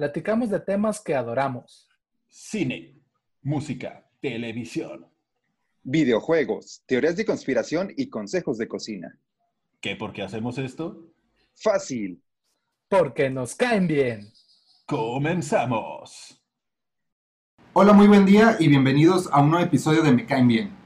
platicamos de temas que adoramos. cine, música, televisión. Videojuegos, teorías de conspiración y consejos de cocina. ¿Qué por qué hacemos esto? Fácil. Porque nos caen bien. ¡Comenzamos! Hola, muy buen día y bienvenidos a un nuevo episodio de Me Caen Bien.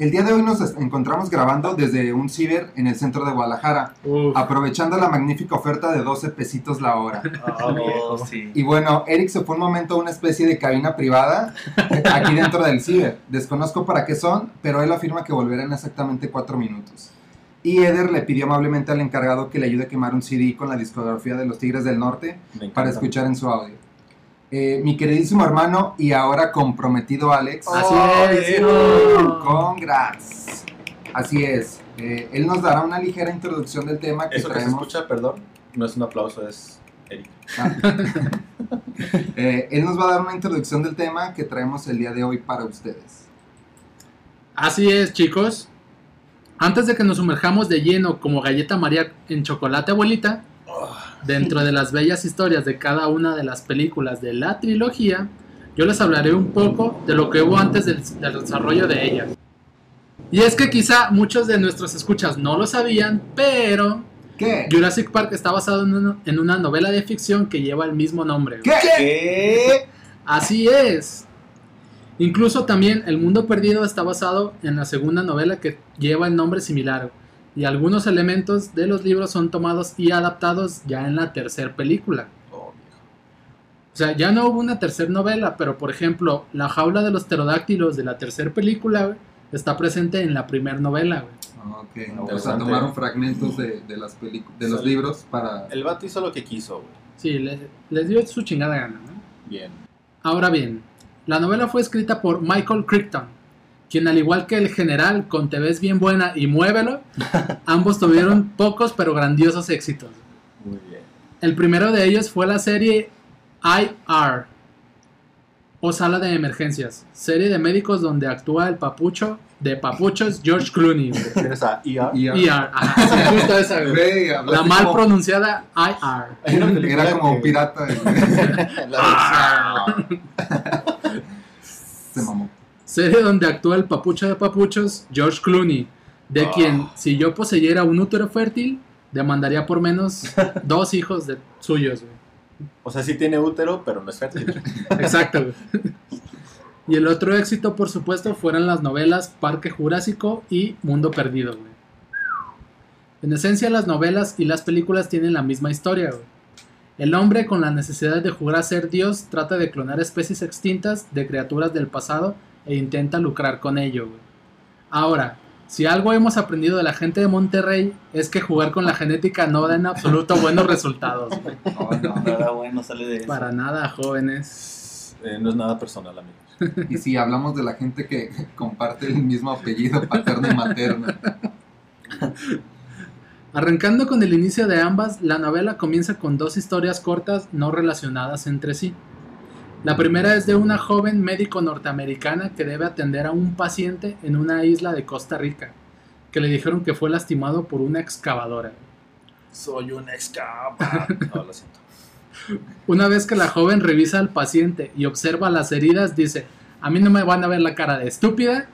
El día de hoy nos encontramos grabando desde un ciber en el centro de Guadalajara, Uf, aprovechando la magnífica oferta de 12 pesitos la hora. Viejo, sí. Y bueno, Eric se fue un momento a una especie de cabina privada eh, aquí dentro del ciber. Desconozco para qué son, pero él afirma que volverá en exactamente 4 minutos. Y Eder le pidió amablemente al encargado que le ayude a quemar un CD con la discografía de los Tigres del Norte para escuchar en su audio. Eh, mi queridísimo hermano y ahora comprometido Alex. Así es. ¡Oh! Congrats. Así es. Eh, él nos dará una ligera introducción del tema que Eso que se traemos. escucha, perdón, no es un aplauso, es Eric. Ah. Eh, él nos va a dar una introducción del tema que traemos el día de hoy para ustedes. Así es, chicos. Antes de que nos sumerjamos de lleno como galleta María en chocolate abuelita, dentro de las bellas historias de cada una de las películas de la trilogía, yo les hablaré un poco de lo que hubo antes del, del desarrollo de ellas. Y es que quizá muchos de nuestros escuchas no lo sabían, pero ¿Qué? Jurassic Park está basado en una, en una novela de ficción que lleva el mismo nombre. ¿Qué? ¿Qué? Así es. Incluso también El Mundo Perdido está basado en la segunda novela que lleva el nombre similar. Y algunos elementos de los libros son tomados y adaptados ya en la tercera película. Oh, viejo. O sea, ya no hubo una tercera novela, pero por ejemplo, La jaula de los pterodáctilos de la tercera película güey, está presente en la primera novela. güey. Ok, o sea, tomaron fragmentos de, de las de los libros para... El vato hizo lo que quiso, güey. Sí, le- les dio su chingada gana. ¿no? Bien. Ahora bien, la novela fue escrita por Michael Crichton, quien al igual que el general con Te ves bien buena y Muévelo, ambos tuvieron pocos pero grandiosos éxitos. Muy bien. El primero de ellos fue la serie IR, o Sala de Emergencias, serie de médicos donde actúa el papucho de papuchos George Clooney. ¿Tienes a ajá, sí, justo esa, güey. La mal como- pronunciada IR. Era como pirata. güey. La. Serie donde actúa el papucho de papuchos, George Clooney, de Ah. quien, si yo poseyera un útero fértil, demandaría por menos dos hijos de suyos. güey. O sea, sí tiene útero, pero no es fértil. Exacto. güey. Y el otro éxito, por supuesto, fueron las novelas Parque Jurásico y Mundo Perdido. güey. En esencia, las novelas y las películas tienen la misma historia. güey. El hombre, con la necesidad de jugar a ser Dios, trata de clonar especies extintas de criaturas del pasado e intenta lucrar con ello. güey. Ahora, si algo hemos aprendido de la gente de Monterrey es que jugar con la genética no da en absoluto buenos resultados. güey. No, no. Nada bueno sale de eso. Para nada, jóvenes. Eh, no es nada personal, amigos. Y si hablamos de la gente que comparte el mismo apellido paterno y materno. Arrancando con el inicio de ambas, la novela comienza con dos historias cortas no relacionadas entre sí. La primera es de una joven médico norteamericana que debe atender a un paciente en una isla de Costa Rica, que le dijeron que fue lastimado por una excavadora. Soy un escapa. No, lo siento. Una vez que la joven revisa al paciente y observa las heridas, dice, a mí no me van a ver la cara de estúpida,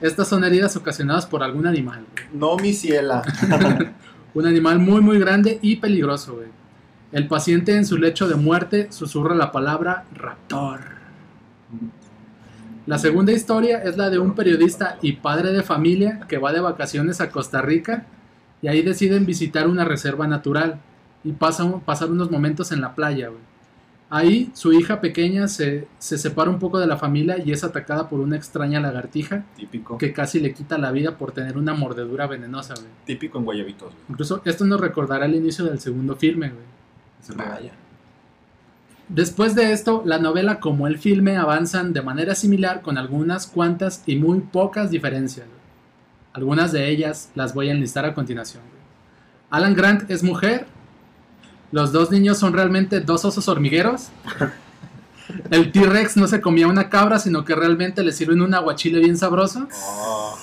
estas son heridas ocasionadas por algún animal. No, mi ciela. Un animal muy muy grande y peligroso, güey. El paciente en su lecho de muerte susurra la palabra raptor. La segunda historia es la de un periodista y padre de familia que va de vacaciones a Costa Rica y ahí deciden visitar una reserva natural y pasan, pasar unos momentos en la playa, güey. Ahí su hija pequeña se, se separa un poco de la familia y es atacada por una extraña lagartija Típico. que casi le quita la vida por tener una mordedura venenosa, güey. Típico en Guayabitos. güey. Incluso esto nos recordará el inicio del segundo filme, güey. Se pega. Vaya. Después de esto, la novela como el filme avanzan de manera similar con algunas cuantas y muy pocas diferencias. güey. Algunas de ellas las voy a enlistar a continuación. güey. Alan Grant es mujer. Los dos niños son realmente dos osos hormigueros. El T-Rex no se comía una cabra, sino que realmente le sirven un aguachile bien sabroso. Oh.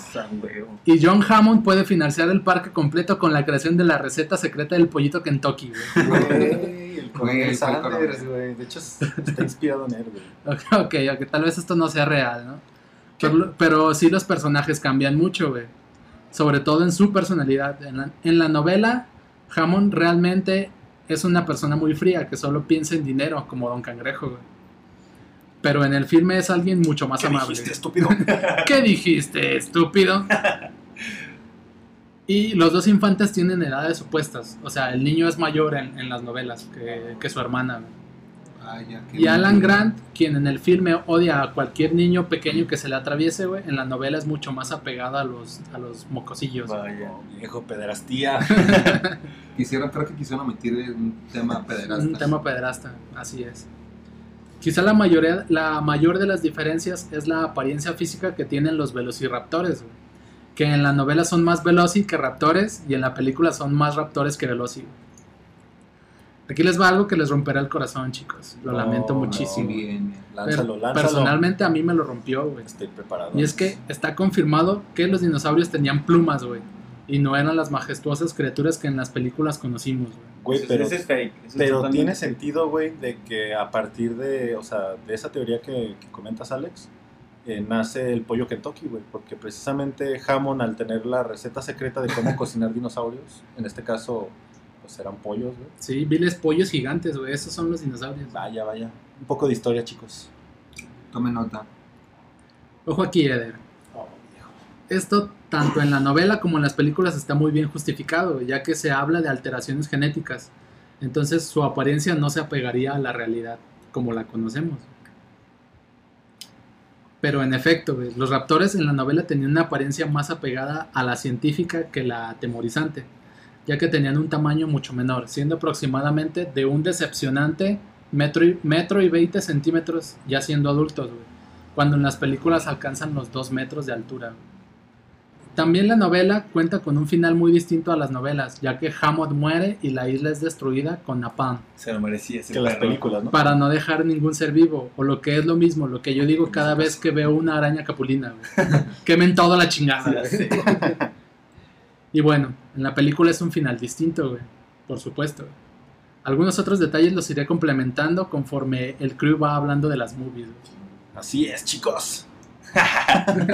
Y John Hammond puede financiar el parque completo con la creación de la receta secreta del pollito Kentucky. güey. El Sanders, güey. De hecho, es- está inspirado en él, güey. Ok, ok, ok, tal vez esto no sea real, ¿no? Pero, pero sí los personajes cambian mucho, güey. Sobre todo en su personalidad. En la, en la novela, Hammond realmente es una persona muy fría que solo piensa en dinero, como Don Cangrejo, güey. Pero en el filme es alguien mucho más ¿Qué amable. dijiste, estúpido? ¿Qué dijiste, estúpido? Y los dos infantes tienen edades opuestas. O sea, el niño es mayor en, en las novelas que, que su hermana. ya, Y Alan. Grant, quien en el filme odia a cualquier niño pequeño que se le atraviese, güey, en la novela es mucho más apegado a los, a los mocosillos. Vaya, viejo pederastía. Creo que quisieron omitir un tema pederasta. Un tema pederasta, así es. Quizá la, mayoría, la mayor de las diferencias es la apariencia física que tienen los velociraptores, güey. Que en la novela son más veloci que raptores y en la película son más raptores que veloci. Aquí les va algo que les romperá el corazón, chicos. Lo No, lamento no. muchísimo. Bien. Lánzalo, lánzalo. Personalmente a mí me lo rompió, güey. Estoy preparado. Y es que está confirmado que los dinosaurios tenían plumas, güey. Y no eran las majestuosas criaturas que en las películas conocimos, güey. Güey, pero, ese es fake. ese es pero totalmente tiene sentido, güey, de que a partir de, o sea, de esa teoría que, que comentas, Alex, eh, nace el pollo Kentucky, güey, porque precisamente Hammond, al tener la receta secreta de cómo cocinar dinosaurios, en este caso, pues eran pollos, güey. Sí, viles pollos gigantes, güey. Esos son los dinosaurios. Vaya, vaya. Un poco de historia, chicos. Tome nota. Ojo aquí, Eder. Esto, tanto en la novela como en las películas, está muy bien justificado, ya que se habla de alteraciones genéticas. Entonces su apariencia no se apegaría a la realidad como la conocemos. Pero en efecto, los raptores en la novela tenían una apariencia más apegada a la científica que la atemorizante, ya que tenían un tamaño mucho menor, siendo aproximadamente de un decepcionante metro y, metro y 20 centímetros ya siendo adultos, cuando en las películas alcanzan los 2 metros de altura. También la novela cuenta con un final muy distinto a las novelas, ya que Hammond muere y la isla es destruida con Napalm, Se lo merecía ese Que las películas, ¿no? para no dejar ningún ser vivo, o lo que es lo mismo, lo que yo digo cada vez que veo una araña capulina, güey. Quemen toda la chingada. Y bueno, en la película es un final distinto, güey. Por supuesto. Algunos otros detalles los iré complementando conforme el crew va hablando de las movies. güey. Así es, chicos.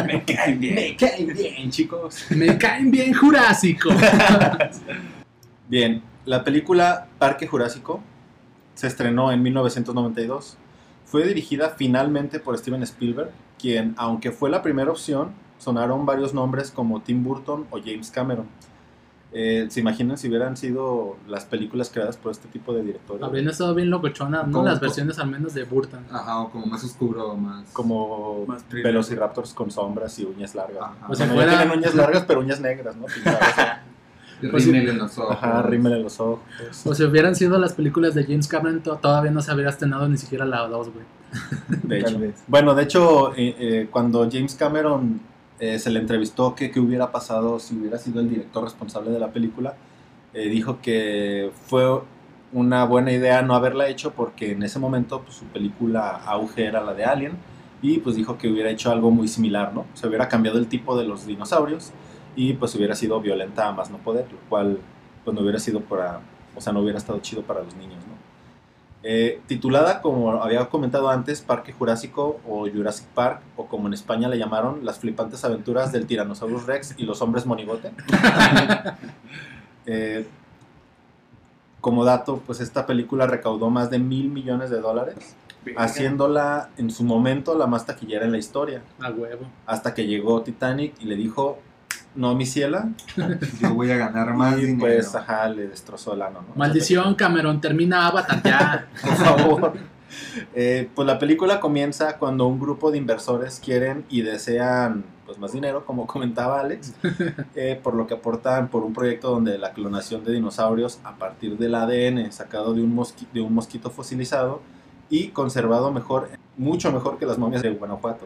Me caen bien. Me caen bien, chicos. Me caen bien Jurásico. Bien, la película Parque Jurásico se estrenó en 1992. Fue dirigida finalmente por Steven Spielberg, quien, aunque fue la primera opción, sonaron varios nombres como Tim Burton o James Cameron. Eh, ¿Se imaginan si hubieran sido las películas creadas por este tipo de directores? Habrían estado bien locochonas, ¿no? Las versiones al menos de Burton. Ajá, o como más oscuro, más. Como Más. Velociraptors con sombras y uñas largas. Ajá. O sea, Bueno, fuera- tienen uñas largas, pero uñas negras, ¿no? Pintadas. Rímel en los ojos. Ajá, rímel en los ojos. O si hubieran sido las películas de James Cameron, to- todavía no se habría estrenado ni siquiera la 2, güey. De hecho. Bueno, de hecho, eh, eh, cuando James Cameron eh, se le entrevistó que qué hubiera pasado si hubiera sido el director responsable de la película, eh, dijo que fue una buena idea no haberla hecho porque en ese momento pues, su película auge era la de Alien y pues dijo que hubiera hecho algo muy similar, ¿no? Se hubiera cambiado el tipo de los dinosaurios y pues hubiera sido violenta a más no poder, lo cual pues no hubiera sido para, o sea, no hubiera estado chido para los niños. Eh, titulada, como había comentado antes, Parque Jurásico o Jurassic Park, o como en España le llamaron, Las flipantes aventuras del Tyrannosaurus Rex y los hombres monigote. Eh, como dato, pues esta película recaudó más de mil millones de dólares, haciéndola en su momento la más taquillera en la historia, A huevo. hasta que llegó Titanic y le dijo, no, mi ciela, Yo voy a ganar más y dinero. pues, ajá, le destrozó el ano, ¿no? Maldición, Cameron, termina Avatar ya. por favor. Eh, pues la película comienza cuando un grupo de inversores quieren y desean pues más dinero, como comentaba Alex, eh, por lo que aportan por un proyecto donde la clonación de dinosaurios a partir del ADN sacado de un, mosqui- de un mosquito fosilizado y conservado mejor, mucho mejor que las momias de Guanajuato,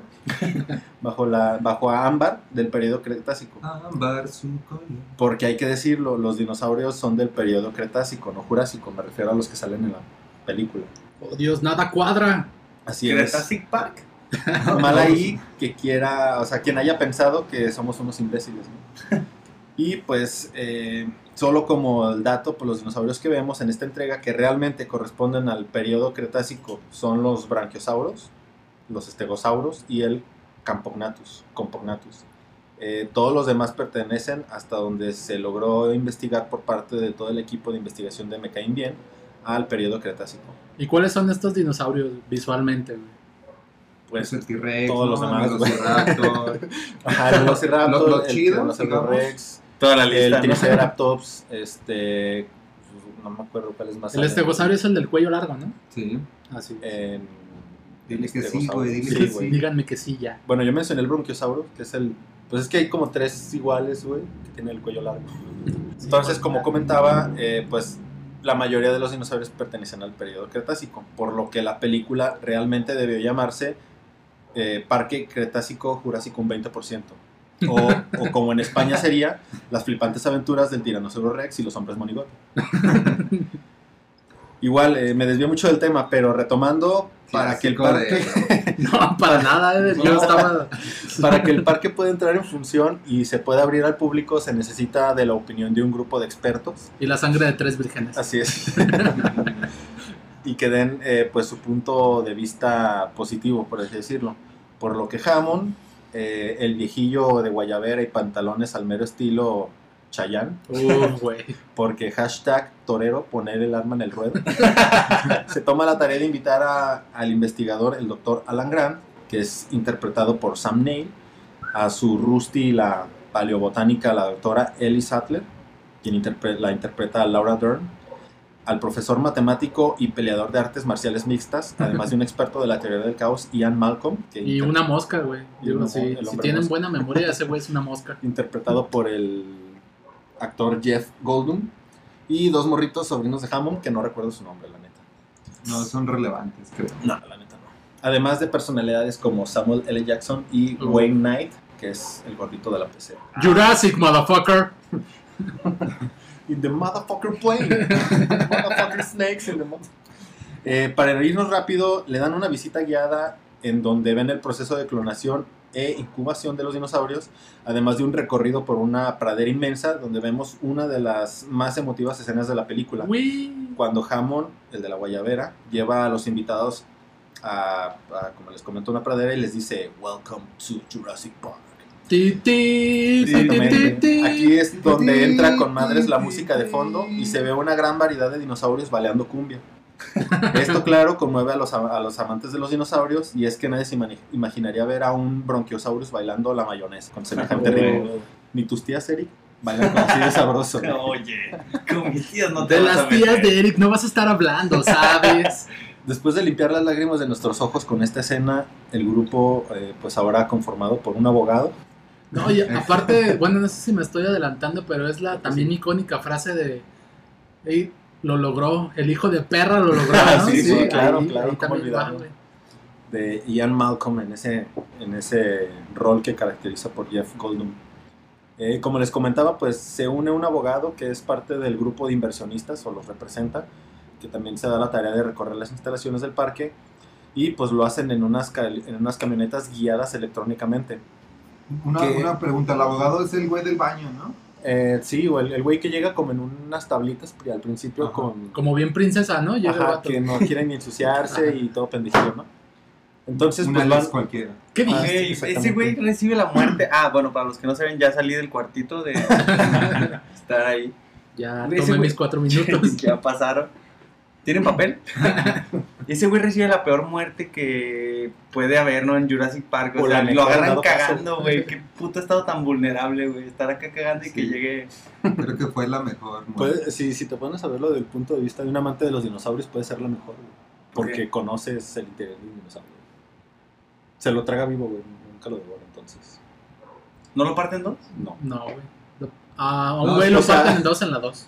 bajo, la, bajo a ámbar del periodo Cretácico. Ámbar su color. Porque hay que decirlo, los dinosaurios son del periodo Cretácico, no Jurásico, me refiero a los que salen en la película. Oh, Dios, nada cuadra. Así es. Cretacic Park. Mal ahí que quiera, o sea, quien haya pensado que somos unos imbéciles. ¿no? Y pues, eh, solo como el dato, pues los dinosaurios que vemos en esta entrega que realmente corresponden al periodo Cretácico son los branquiosauros, los estegosauros y el Campognathus. Compognathus. Eh, todos los demás pertenecen hasta donde se logró investigar por parte de todo el equipo de investigación de Me Caen Bien al periodo Cretácico. ¿Y cuáles son estos dinosaurios visualmente, güey? Pues el T-Rex, todos los demás, El güey. Velociraptor. Ajá, el Velociraptor, Los- los el chidos, Tiranosaurio digamos. Toda la el lista. ¿no? Triceratops, este, no me acuerdo cuál es más. El estegosaurio es el del cuello largo, ¿no? Sí. Así. En- Dile el que sí, estegosaurio. güey, dile Sí, que güey. sí. Díganme que sí, ya. Bueno, yo mencioné el bronquiosauro, que es el, pues es que hay como tres iguales, güey, que tienen el cuello largo. Entonces, como comentaba, eh, pues la mayoría de los dinosaurios pertenecen al periodo Cretácico, por lo que la película realmente debió llamarse eh, Parque Cretácico Jurásico un 20%. O, o como en España sería Las flipantes aventuras del tiranosaurio Rex y los hombres monigote. Igual, eh, me desvió mucho del tema, pero retomando, para que el parque... de- No, para nada. Yo estaba. Para que el parque pueda entrar en función y se pueda abrir al público, se necesita de la opinión de un grupo de expertos. Y la sangre de tres vírgenes. Así es. y que den eh, pues su punto de vista positivo, por así decirlo. Por lo que Hammond, eh, el viejillo de guayabera y pantalones al mero estilo Chayán, güey. porque hashtag torero poner el arma en el ruedo, se toma la tarea de invitar a- al investigador, el doctor Alan Grant, que es interpretado por Sam Neill, a su Rusty, la paleobotánica, la doctora Ellie Sattler, quien interpre- la interpreta Laura Dern, al profesor matemático y peleador de artes marciales mixtas, además de un experto de la teoría del caos, Ian Malcolm, que Y inter- una mosca, güey. Sí, si tienen mosca. buena memoria, ese güey es una mosca. interpretado por el actor Jeff Goldblum, y dos morritos sobrinos de Hammond, que no recuerdo su nombre, la neta. No son relevantes, creo. No, la neta no. Además de personalidades como Samuel L. Jackson y Uh. Wayne Knight, que es el gordito de la PC. Jurassic, motherfucker. In the motherfucker plane. motherfucker snakes in the Eh, para irnos rápido, le dan una visita guiada en donde ven el proceso de clonación e incubación de los dinosaurios, además de un recorrido por una pradera inmensa donde vemos una de las más emotivas escenas de la película. Uy. cuando Hammond, el de la Guayabera, lleva a los invitados a, a, como les comento, una pradera y les dice, Welcome to Jurassic Park. Aquí es donde entra con madres la música de fondo y se ve una gran variedad de dinosaurios baleando cumbia. Esto, claro, conmueve a los, a los amantes de los dinosaurios y es que nadie se imaginaría ver a un Bronchiosaurus bailando la mayonesa con semejante Oh. ritmo. Ni tus tías, Eric, bailan así de sabroso. Oye, con mis tías no te De vas a las tías de Eric no vas a estar hablando, ¿sabes? Después de limpiar las lágrimas de nuestros ojos con esta escena, el grupo, eh, pues ahora conformado por un abogado, No, y aparte, bueno, no sé si me estoy adelantando, pero es la también icónica frase de "Ey, lo logró, el hijo de perra lo logró, ¿no? Sí, sí, claro, ahí- claro, ahí también va, de Ian Malcolm en ese, en ese rol que caracteriza por Jeff Goldblum. Eh, como les comentaba, pues se une un abogado que es parte del grupo de inversionistas o los representa, que también se da la tarea de recorrer las instalaciones del parque y pues lo hacen en unas, en unas camionetas guiadas electrónicamente. Una, pregunta, el abogado es el güey del baño, ¿no? Eh, sí, o el el güey que llega como en unas tablitas pri- al principio Ajá. con... Como bien princesa, ¿no? Llega Ajá, que no quieren ni ensuciarse y todo pendejillo, ¿no? Entonces, Una pues van- cualquiera. ¿Qué Ah, ese güey recibe la muerte. Ah, bueno, para los que no saben, ya salí del cuartito de estar ahí. Ya tomé mis cuatro minutos. ya pasaron. ¿Tienen papel? Ese güey recibe la peor muerte que puede haber, ¿no? En Jurassic Park. O O sea, la lo agarran cagando, güey. Qué puto estado tan vulnerable, güey. Estar acá cagando y que llegue. Creo que fue la mejor. muerte. Si, si te pones a verlo desde el punto de vista de un amante de los dinosaurios, puede ser la mejor, güey. Porque Ok. conoces el interior de un dinosaurio. Se lo traga vivo, güey. Nunca lo devora, entonces. ¿No lo parten dos? No. No, güey. Lo- A No, un güey lo o sea- parten en dos en la dos.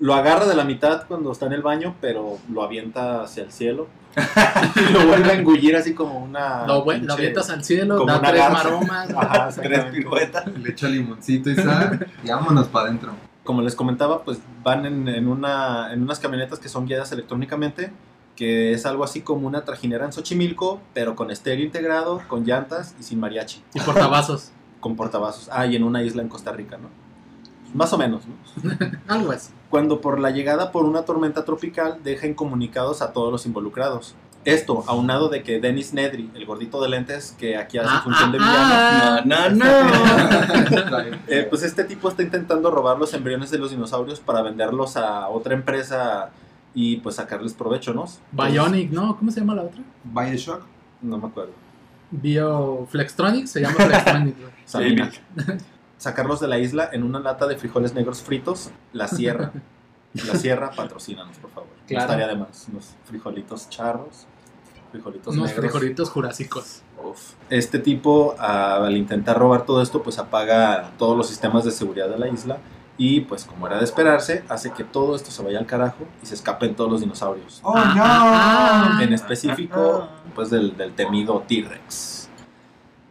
Lo agarra de la mitad cuando está en el baño, pero lo avienta hacia el cielo. y lo vuelve a engullir así como una. Lo, bu- lo pinche- avientas al cielo, da tres garza. maromas. Ajá, Tres piruetas. Le echa limoncito y sal y vámonos para adentro. Como les comentaba, pues van en, en una, en unas camionetas que son guiadas electrónicamente, que es algo así como una trajinera en Xochimilco, pero con estéreo integrado, con llantas y sin mariachi, Y portavasos. con portavasos. Ah, y en una isla en Costa Rica, ¿no? Más o menos, ¿no? Algo así. cuando por la llegada por una tormenta tropical deja incomunicados a todos los involucrados. Esto, aunado de que Dennis Nedry, el gordito de lentes que aquí hace Ah, función de ah, villano, No, no, no. eh, pues este tipo está intentando robar los embriones de los dinosaurios para venderlos a otra empresa y pues sacarles provecho, ¿no? Bionic, ¿no? ¿Cómo se llama la otra? Bioshock. No me acuerdo. Bioflextronic, se llama Flextronic. Sacarlos de la isla en una lata de frijoles negros fritos, la sierra. La sierra, patrocínanos, por favor. Claro. estaría de más. Unos frijolitos charros, frijolitos Unos negros. frijolitos jurásicos. Uf. Este tipo, a- al intentar robar todo esto, pues apaga todos los sistemas de seguridad de la isla y, pues como era de esperarse, hace que todo esto se vaya al carajo y se escapen todos los dinosaurios. ¡Oh, Ah, no! ah, ah. En específico, pues del, del temido T-Rex.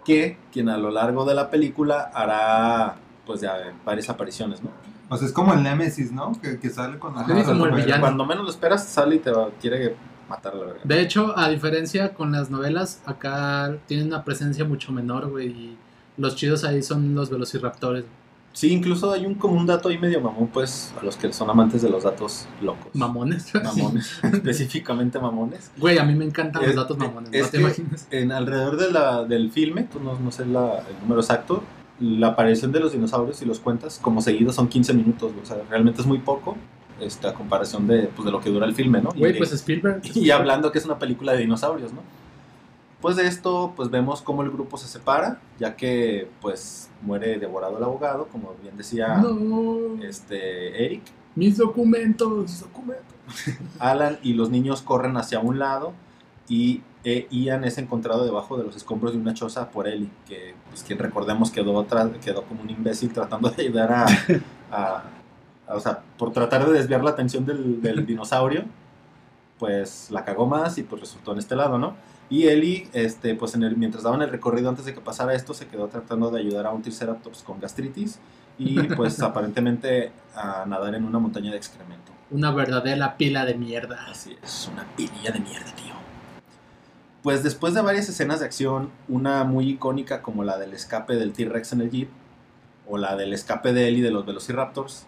Que quien a lo largo de la película hará, pues ya varias apariciones, ¿no? Pues es como el Nemesis, ¿no? Que, que sale cuando... Sí, como el villano. Cuando menos lo esperas, sale y te va- quiere matar a la verga. De hecho, a diferencia con las novelas, acá tienen una presencia mucho menor, güey. Y los chidos ahí son los velociraptores. Sí, incluso hay un como un dato ahí medio mamón, pues, a los que son amantes de los datos locos. Mamones. Mamones, específicamente mamones. Güey, a mí me encantan Es- los datos mamones. es no te imaginas. En alrededor de la, del filme, tú no, no sé la- el número exacto, la aparición de los dinosaurios, si los cuentas, como seguido son 15 minutos, o sea, realmente es muy poco, este, a comparación de, pues, de lo que dura el filme, ¿no? Y Güey, pues Spielberg. y hablando que es una película de dinosaurios, ¿no? Pues de esto, pues vemos cómo el grupo se separa, ya que, pues, muere devorado el abogado, como bien decía No, este, Eric. mis documentos. Alan y los niños corren hacia un lado y eh, Ian es encontrado debajo de los escombros de una choza por Ellie, que pues quien recordemos quedó, quedó como un imbécil tratando de ayudar a, a- a- o sea, por tratar de desviar la atención del, del dinosaurio, pues la cagó más y pues resultó en este lado, ¿no? Y Ellie, este, pues en el, mientras daban el recorrido antes de que pasara esto, se quedó tratando de ayudar a un Triceratops con gastritis y pues aparentemente a nadar en una montaña de excremento. Una verdadera pila de mierda. Así es, una pililla de mierda, tío. Pues después de varias escenas de acción, una muy icónica como la del escape del T-Rex en el Jeep, o la del escape de Ellie de los Velociraptors,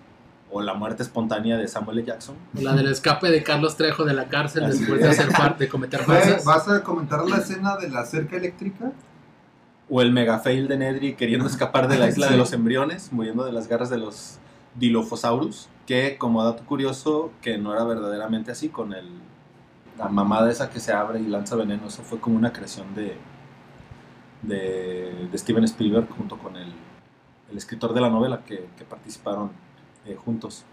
o la muerte espontánea de Samuel L. Jackson. La del escape de Carlos Trejo de la cárcel Así después de, hacer par- de cometer falsas. ¿Vas a comentar la escena de la cerca eléctrica? O el mega fail de Nedry queriendo escapar de la isla Sí. de los embriones, muriendo de las garras de los Dilophosaurus, que como dato curioso, que no era verdaderamente así, con el, la mamada esa que se abre y lanza veneno, eso fue como una creación de, de, de Steven Spielberg junto con el, el escritor de la novela que, que participaron eh, juntos.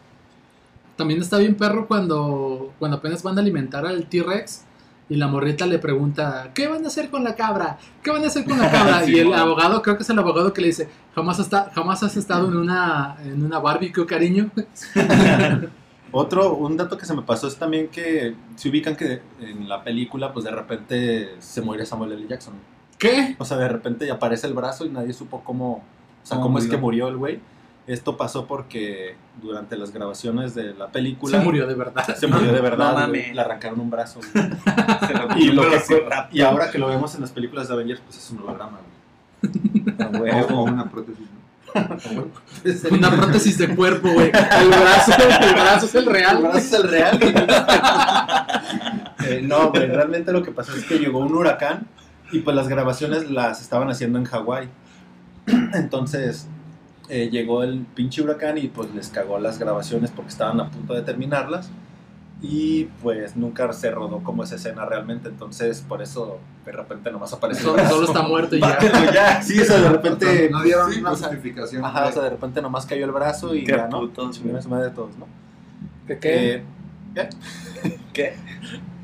También está bien perro cuando, cuando apenas van a alimentar al T-Rex y la morrita le pregunta, ¿qué van a hacer con la cabra? ¿Qué van a hacer con la cabra? Sí, y el bueno. abogado, creo que es el abogado que le dice, jamás, hasta, jamás has estado en una, en una barbecue, cariño. Otro, un dato que se me pasó es también que se ubican que en la película, pues de repente se muere Samuel L. Jackson. ¿Qué? O sea, de repente aparece el brazo y nadie supo cómo, o sea, ¿Cómo cómo es que murió el güey. Esto pasó porque durante las grabaciones de la película Se murió de verdad. se murió de verdad, No le arrancaron un brazo. lo y, lo que y ahora que lo vemos en las películas de Avengers, pues es un holograma. güey. A O, una prótesis. Una prótesis de cuerpo, güey. El brazo, el brazo es el real. El brazo es el real. Eh, no, güey, realmente lo que pasó es que llegó un huracán y pues las grabaciones las estaban haciendo en Hawái. Entonces eh, llegó el pinche huracán y pues les cagó las grabaciones porque estaban a punto de terminarlas. Y pues nunca se rodó como esa escena realmente, entonces por eso de repente nomás apareció. Solo, está muerto y ya. Pero ya, sí, o sea, de repente. No dieron sí, una sea, justificación. Ajá, de- o sea, de repente nomás cayó el brazo y Qué ya, ¿no? su madre todos, ¿no? ¿Qué, Eh, ¿Qué?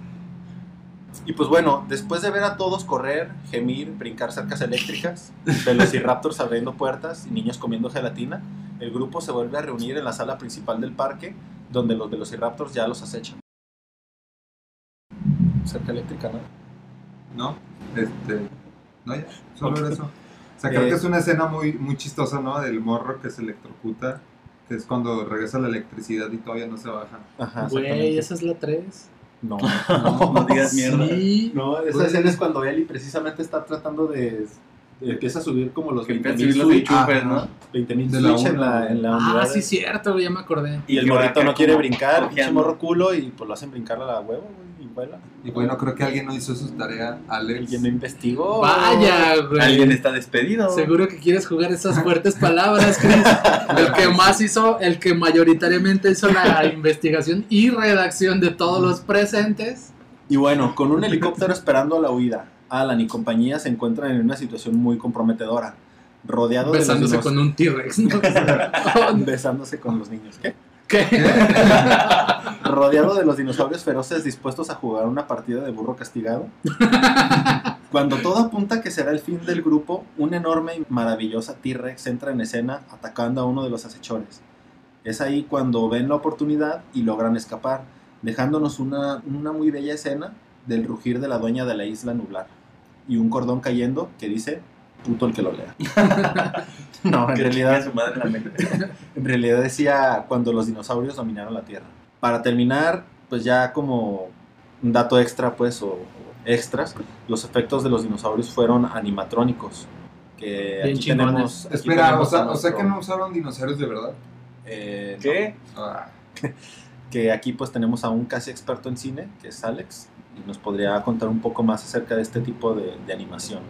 Y pues bueno, después de ver a todos correr, gemir, brincar cercas eléctricas, velociraptors abriendo puertas y niños comiendo gelatina, el grupo se vuelve a reunir en la sala principal del parque, donde los velociraptors ya los acechan. Cerca eléctrica, ¿no? ¿No? Este. No, ya. Solo era eso. O sea, creo Eh, que es una escena muy, muy chistosa, ¿no? Del morro que se electrocuta. Que es cuando regresa la electricidad y todavía no se baja. Ajá, Güey, esa es la 3. No. No, no digas mierda. Sí. No, esa Pues- escena es cuando Ellie precisamente está tratando de... Empieza a subir como los Que 20 empieza a mil subir los switch, ¿no? 20 mil De la switch en la, en la Ah, sí, cierto, ya me acordé. Y el morrito no quiere brincar, pinche morro culo, y pues lo hacen brincar a la huevo, güey, y bueno, creo que alguien no hizo su tarea, Alex. Alguien no investigó. Vaya, güey. Alguien está despedido. Seguro que quieres jugar esas fuertes palabras, Chris. El que más hizo, el que mayoritariamente hizo la investigación y redacción de todos los presentes. Y bueno, con un helicóptero esperando a la huida, Alan y compañía se encuentran en una situación muy comprometedora. Rodeado Besándose de los con un T-Rex. ¿no? besándose con los niños. ¿Qué? ¿Qué? Rodeado de los dinosaurios feroces dispuestos a jugar una partida de burro castigado. Cuando todo apunta que será el fin del grupo, una enorme y maravillosa T-Rex entra en escena atacando a uno de los acechores. Es ahí cuando ven la oportunidad y logran escapar, dejándonos una, una muy bella escena del rugir de la dueña de la isla nublar y un cordón cayendo que dice puto el que lo lea. no, en Que realidad su madre la mente. en realidad decía cuando los dinosaurios dominaron la Tierra. Para terminar, pues ya como un dato extra, pues, o, o extras, los efectos de los dinosaurios fueron animatrónicos. Que Bien aquí chingones. tenemos. aquí Espera, o sea, o sea que no usaron dinosaurios de verdad. eh, ¿Qué? Ah, que aquí pues tenemos a un casi experto en cine, que es Alex, y nos podría contar un poco más acerca de este tipo de, de animación.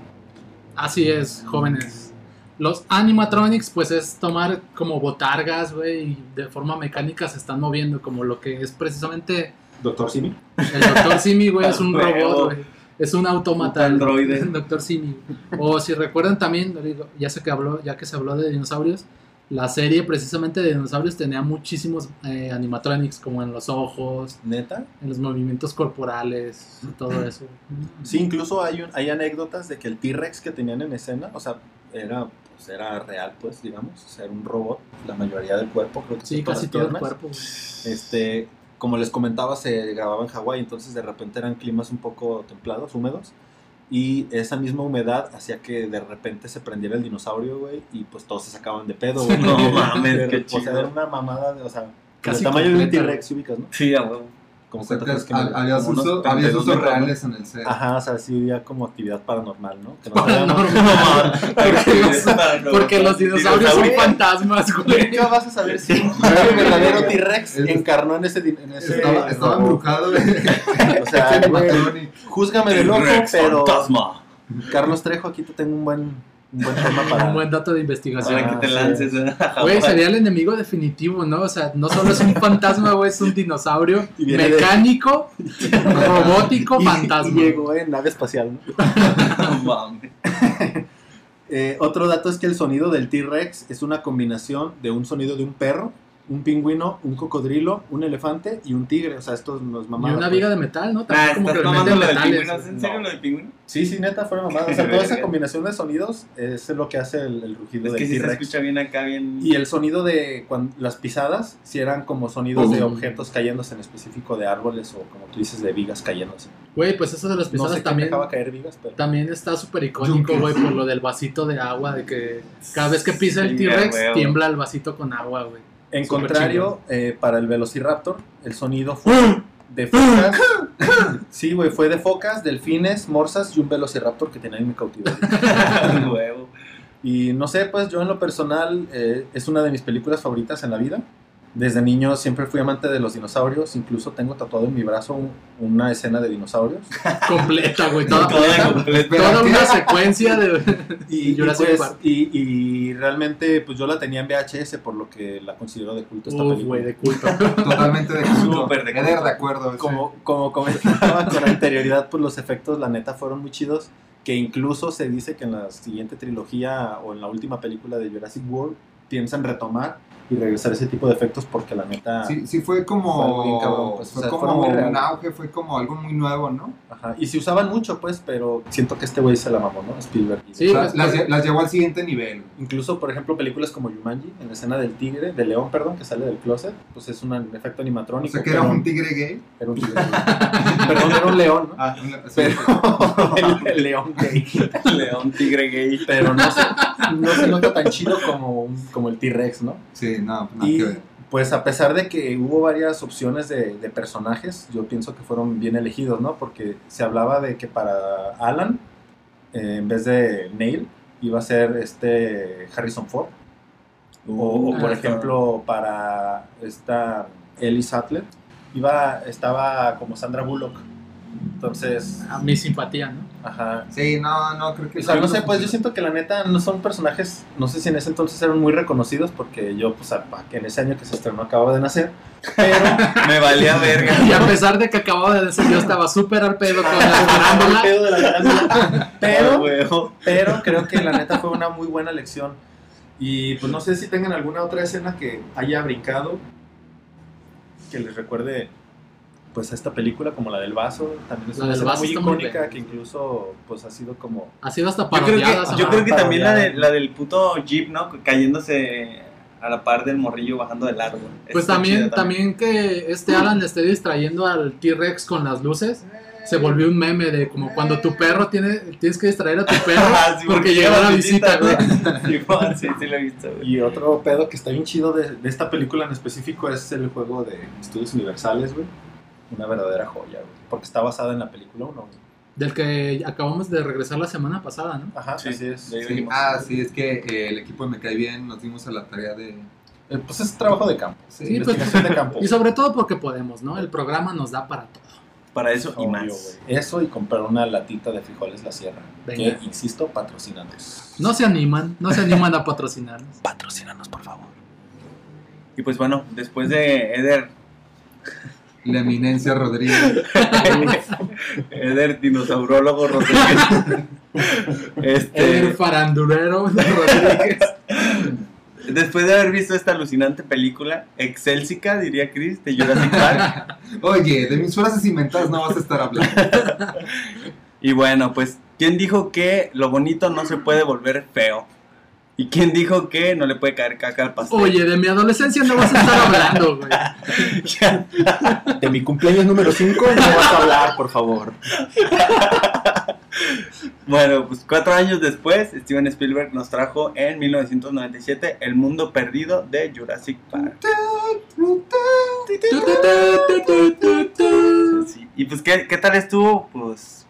Así es, jóvenes. Los animatronics, pues es tomar como botargas, güey, y de forma mecánica se están moviendo, como lo que es precisamente Doctor Simi. el Dr. Simi, güey, es un robot, güey. Es un autómata. El. Dr. Simi. O si recuerdan también, ya sé que habló, ya que se habló de dinosaurios, la serie precisamente de dinosaurios tenía muchísimos eh, animatronics, como en los ojos, Neta. en los movimientos corporales, y todo eso. Sí, incluso hay, un- hay anécdotas de que el T-Rex que tenían en escena, o sea, era, pues, era real, pues, digamos, o sea, era un robot, la mayoría del cuerpo, creo que Sí, casi todo el cuerpo. Este, como les comentaba, se grababa en Hawái, entonces de repente eran climas un poco templados, húmedos, y esa misma humedad hacía que de repente se prendiera el dinosaurio, güey, y pues todos se sacaban de pedo, güey. No mames, qué O sea, chido. era una mamada, de, o sea, Casi el tamaño de un T-Rex, ubicas, ¿no? Sí, a huevo. Como o sea, que crees que hab- medía? habías como unos uso- habías 32 usos reales en el set. Ajá, o sea, sí había como actividad paranormal, ¿no? Que no Paranormal. Porque los, porque los dinosaurios son fantasmas, güey. Nunca vas a saber si el verdadero T-Rex encarnó en ese, en ese Estaba, embrujado. O sea, júzgame de loco, pero fantasma. Carlos Trejo, aquí te tengo un buen, un buen tema para... Un buen dato de investigación. Para que te lances. Güey, sería el enemigo definitivo, ¿no? O sea, no solo es un fantasma, güey, es un dinosaurio de- mecánico, robótico, Y- fantasma. Y llegó en nave espacial, ¿no? Eh, otro dato es que el sonido del T-Rex es una combinación de un sonido de un perro, un pingüino, un cocodrilo, un elefante y un tigre. O sea, esto no es Y una pues. viga de metal, ¿no? Ah, También como que ¿estás le mamando meten lo del en serio lo del pingüino? Sí, sí, neta, fuera mamada. O sea, toda esa combinación de sonidos es lo que hace el, el rugido Es del que sí se escucha bien acá, bien... Y el sonido de cuan- las pisadas, si eran como sonidos de Um. objetos cayéndose en específico de árboles o como tú dices de vigas cayéndose. Güey, pues eso de las No pisadas sé qué también, dejaba caer vigas, pero... también está súper icónico, güey, por lo del vasito de agua, de que cada vez que pisa el T-Rex, tiembla el vasito con agua, güey. En contrario, eh, para el Velociraptor, el sonido fue de focas. sí, güey, fue de focas, delfines, morsas y un Velociraptor que tenía en mi cautiverio. Y no sé, pues yo en lo personal eh, es una de mis películas favoritas en la vida. Desde niño siempre fui amante de los dinosaurios, incluso tengo tatuado en mi brazo un- una escena de dinosaurios. Completa, güey. Toda, Toda completa. toda una secuencia de Y, y, Jurassic pues, y, y realmente pues yo la tenía en VHS por lo que la considero de culto esta Uf, película. güey, de culto. Totalmente de culto. Súper de culto. de acuerdo. sí. como, como comentaba con anterioridad, pues los efectos, la neta, fueron muy chidos. Que incluso se dice que en la siguiente trilogía o en la última película de Jurassic World piensan retomar y regresar ese tipo de efectos porque la neta... Sí, sí fue como, Fue cabrón, pues, o fue sea, como un auge, fue como algo muy nuevo, ¿no? Ajá, y se usaban mucho, pues, pero siento que este güey se la mamó, ¿no? Spielberg. Sí, O sea, pues, las, pues, lle- las llevó al siguiente nivel. Incluso, por ejemplo, películas como Jumanji, en la escena del tigre, del león, perdón, que sale del closet, pues es un efecto O animatrónico. sea, que era un tigre gay. era un tigre. perdón, era un león, ¿no? Ah, sí, Pero el, el león gay. León tigre gay. Pero no se, no se nota tan chido como, como el T-Rex, ¿no? sí, no, nada Y que ver. pues a pesar de que hubo varias opciones de, de personajes, yo pienso que fueron bien elegidos, ¿no? Porque se hablaba de que para Alan, eh, en vez de Neil, iba a ser este Harrison Ford. O, o, por Ah, ejemplo, para esta Ellie Sattler, iba, estaba como Sandra Bullock. Entonces, a mi simpatía, ¿no? ajá. Sí, no, no, creo que... O sea, no sé, pues yo siento que la neta no son personajes, no sé si en ese entonces eran muy reconocidos porque yo, pues, que en ese año que se estrenó acababa de nacer, pero Me valía verga. Y a pesar de que acababa de decir, yo estaba súper al pedo con la el farándula. pedo de la farándula. Pero, pero creo que la neta fue una muy buena elección. Y pues no sé si tengan alguna otra escena que haya brincado que les recuerde pues a esta película como la del vaso, también es La una escena muy icónica que incluso pues ha sido como Ha sido hasta Yo creo parodiada. que, yo creo que también la, de, la del puto Jeep, ¿no? Cayéndose a la par del morrillo bajando del árbol. Pues también, también que este Alan le esté distrayendo al T-Rex con las luces. Se volvió un meme de como cuando tu perro tiene, tienes que distraer a tu perro Ah, sí, porque llegó la visita, güey. Sí, sí, sí lo he visto, güey. Y otro pedo que está bien chido de, de esta película en específico es el juego de Estudios Universales, güey. Una verdadera joya, güey. Porque está basada en la película 1. Del que acabamos de regresar la semana pasada, ¿no? Ajá, Sí, así es. Sí, ah, sí, es que eh, el equipo de Me Cae Bien nos dimos a la tarea de... Eh, Pues es trabajo de campo. Sí, Sí, pues, investigación de campo. Y sobre todo porque podemos, ¿no? El programa nos da para todo. Para eso y más. güey. Eso y comprar una latita de frijoles La Sierra. Venga. Que, insisto, patrocinanos. No se animan, no se animan a patrocinarnos. Patrocínanos, por favor. Y pues bueno, después de Eder, La eminencia Rodríguez. Eder dinosaurólogo Rodríguez. El este, farandulero Rodríguez. después de haber visto esta alucinante película, Excelsica, diría Chris, de Jurassic Park. Oye, de mis frases inventadas no vas a estar hablando. Y bueno, pues, ¿quién dijo que lo bonito no se puede volver feo? ¿Y quién dijo que no le puede caer caca al pastel? Oye, de mi adolescencia no vas a estar hablando, güey. De mi cumpleaños número 5 no vas a hablar, por favor. Bueno, pues cuatro años después, Steven Spielberg nos trajo en 1997 El Mundo Perdido de Jurassic Park. Sí, Y pues, ¿qué, qué tal estuvo? Pues,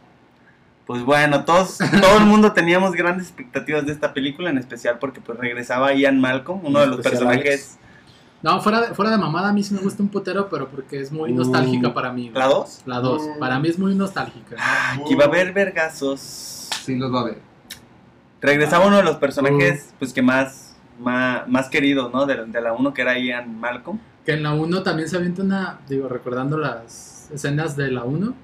pues bueno, todos, todo el mundo teníamos grandes expectativas de esta película, en especial porque pues regresaba Ian Malcolm, uno de los personajes... No, fuera de, fuera de mamada, a mí sí me gusta un putero, pero porque es muy Uh, nostálgica para mí. ¿La dos? La 2. Para mí es muy nostálgica. Aquí va a haber vergazos. Sí, los va a ver. Regresaba uno de los personajes pues que más, más, más queridos, ¿no? De, de la uno que era Ian Malcolm. Que en la 1 también se avienta una, digo, recordando las escenas de la 1,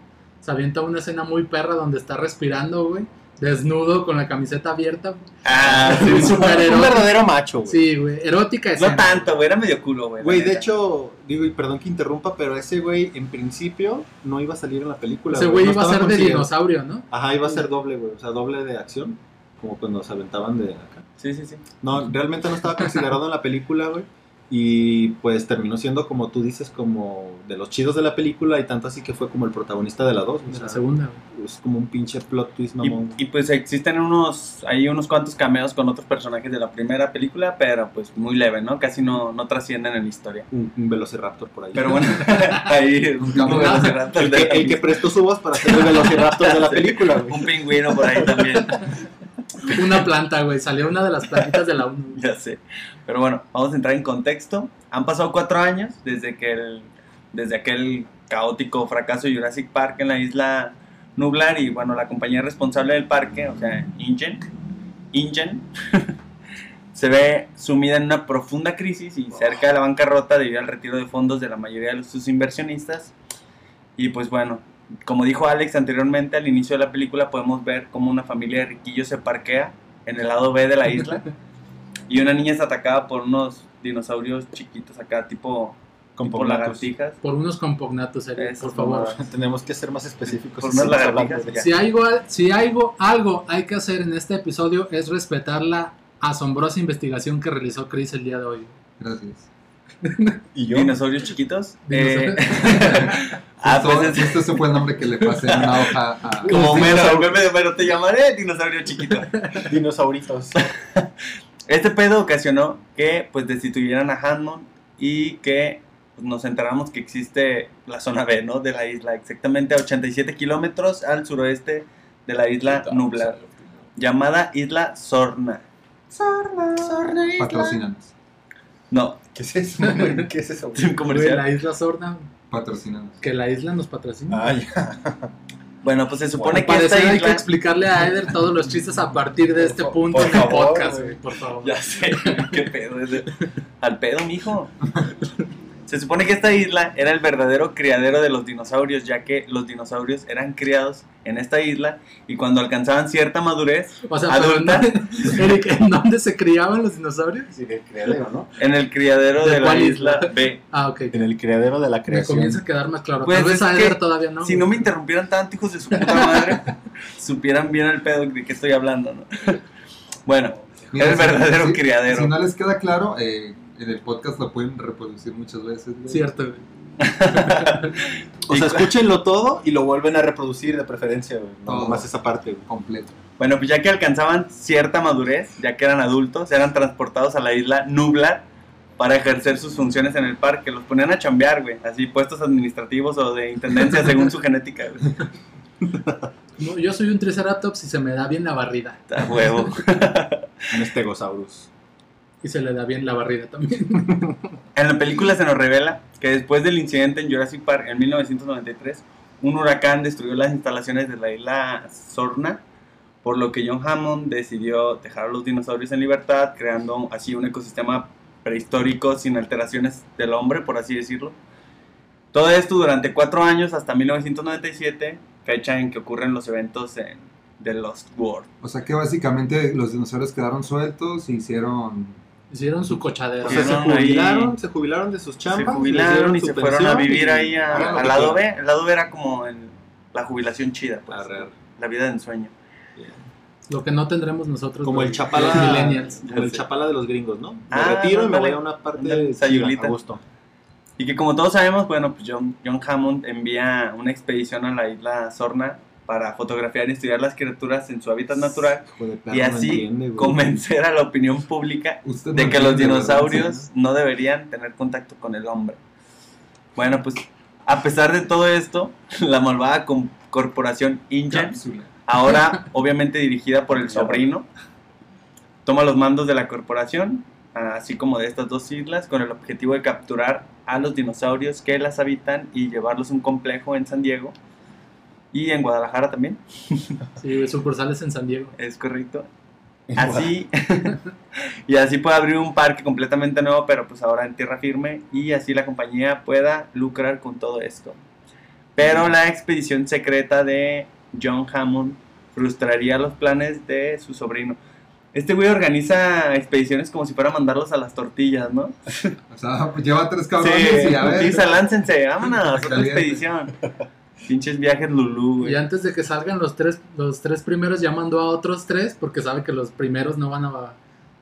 se avienta una escena muy perra donde está respirando, güey, desnudo con la camiseta abierta. Ah, sí, Un verdadero macho, güey. Sí, güey, erótica escena. No tanto, güey, era medio culo, güey. Güey, de neta. hecho, digo, y perdón que interrumpa, pero ese güey en principio no iba a salir en la película. Ese güey No iba a ser de dinosaurio, ¿no? Ajá, iba a ser doble, güey. O sea, doble de acción. Como cuando se aventaban de acá. Sí, sí, sí. No, realmente no estaba considerado en la película, güey. Y pues terminó siendo, como tú dices, como de los chidos de la película. Y tanto así que fue como el protagonista de la 2. De la segunda. Es como un pinche plot twist, Y, mamón. y, pues existen unos, hay unos cuantos cameos con otros personajes de la primera película, pero pues muy leve, ¿no? Casi no, no trascienden en la historia. Un, un velociraptor por ahí. Pero bueno, ahí un velociraptor el de que, el que prestó su voz para hacer el velociraptor de la Sí. película, güey. Un pingüino por ahí también, Una planta, güey. Salió una de las plantitas de la 1. ya sé. Pero bueno, vamos a entrar en contexto. Han pasado cuatro años desde que el, desde aquel caótico fracaso de Jurassic Park en la isla Nublar y bueno, la compañía responsable del parque, o sea, InGen, InGen se ve sumida en una profunda crisis y cerca de la bancarrota debido al retiro de fondos de la mayoría de sus inversionistas. Y pues bueno, como dijo Alex anteriormente, al inicio de la película podemos ver cómo una familia de riquillos se parquea en el lado B de la isla y una niña es atacada por unos dinosaurios chiquitos acá, tipo, Con tipo lagartijas. Por unos compognatos, Eric, por favor. Tenemos que ser más específicos. Por unas lagartijas, Si algo, si algo, algo hay que hacer en este episodio es respetar la asombrosa investigación que realizó Chris el día de hoy. Gracias. Y yo. Dinosaurios chiquitos. Eh, ah, pues es ese fue el nombre que le pasé en una hoja a... como Homero, Homero, te llamaré dinosaurio chiquito. Dinosauritos. Este pedo ocasionó que pues destituyeran a Hammond y que pues, nos enteramos que existe la zona B, ¿no? De la isla, exactamente a 87 kilómetros al suroeste de la isla Nublar, llamada Isla Sorna. Patrocínanos. No, ¿Qué es eso? güey? ¿Qué es eso? es un Güey, comercial. la isla sorda, Patrocínanos. que la isla nos patrocina. Ah, ya. Bueno, pues se supone que esta parecer hay que isla... explicarle a Eder todos los chistes a partir de este punto por en el favor, podcast, güey. güey, por favor. Ya sé, qué pedo ese. Al pedo, mijo. Se supone que esta isla era el verdadero criadero de los dinosaurios, ya que los dinosaurios eran criados en esta isla y cuando alcanzaban cierta madurez, O sea, adulta, ¿en- Eric, ¿en dónde se criaban los dinosaurios? Sí, del criadero, ¿no? en el criadero ¿De de la isla isla? B. Ah, ok. En el criadero de la Me creación. comienza a quedar más claro. Pues Tal vez es a que todavía no. Si no me interrumpieran tanto, hijos de su puta madre, supieran bien el pedo de que estoy hablando, ¿no? Bueno, Mira, el verdadero si- criadero. Si no les queda claro, eh, en el podcast lo pueden reproducir muchas veces. güey. Cierto, güey. O sea, escúchenlo todo y lo vuelven a reproducir de preferencia, güey. No, Todo. nomás esa parte, güey. Completo. Bueno, pues ya que alcanzaban cierta madurez, ya que eran adultos, eran transportados a la isla Nublar para ejercer sus funciones en el parque. Los ponían a chambear, güey, así puestos administrativos o de intendencia según su genética, güey. No, yo soy un triceratops y se me da bien la barrida. A huevo. Un Stegosaurus. Y se le da bien la barrida también. En la película se nos revela que después del incidente en Jurassic Park en 1993, un huracán destruyó las instalaciones de la isla Sorna, por lo que John Hammond decidió dejar a los dinosaurios en libertad, creando así un ecosistema prehistórico sin alteraciones del hombre, por así decirlo. Todo esto durante cuatro años hasta 1997, fecha en que ocurren los eventos en The Lost World. O sea que básicamente los dinosaurios quedaron sueltos y hicieron... Hicieron su cochadero. O sea, se ahí- jubilaron, se jubilaron de sus se chambas. les jubilaron y se fueron a pensión vivir y ahí al lado B. El lado B era como el- la jubilación chida, pues, Arre, arre. la vida de ensueño. Lo que no tendremos nosotros. Como el chapala, los millennials. como el chapala de los gringos, ¿no? Me Ah, retiro y me voy a una parte de Sayulita. a gusto. Y que como todos sabemos, bueno, pues John, John Hammond envía una expedición a la isla Sorna para fotografiar y estudiar las criaturas en su hábitat natural y no así entiende, convencer a la opinión pública Usted de no que los dinosaurios no deberían tener contacto con el hombre. Bueno, pues a pesar de todo esto, la malvada corporación InGen ahora obviamente dirigida por el sobrino, toma los mandos de la corporación, así como de estas dos islas, con el objetivo de capturar a los dinosaurios que las habitan y llevarlos a un complejo en San Diego y en Guadalajara también, Sí, sucursales en San Diego. es correcto. Así, y así puede abrir un parque completamente nuevo, pero pues ahora en tierra firme, y así la compañía pueda lucrar con todo esto. Pero la expedición secreta de John Hammond frustraría los planes de su sobrino. Este güey organiza expediciones como si fuera a mandarlos a las tortillas, ¿no? O sea, pues lleva tres cabrones y a ver. Pisa, láncense, vámonos, otra expedición. Pinches viajes Lulú, güey. Y antes de que salgan los tres, los tres primeros, ya mandó a otros tres porque sabe que los primeros no van a,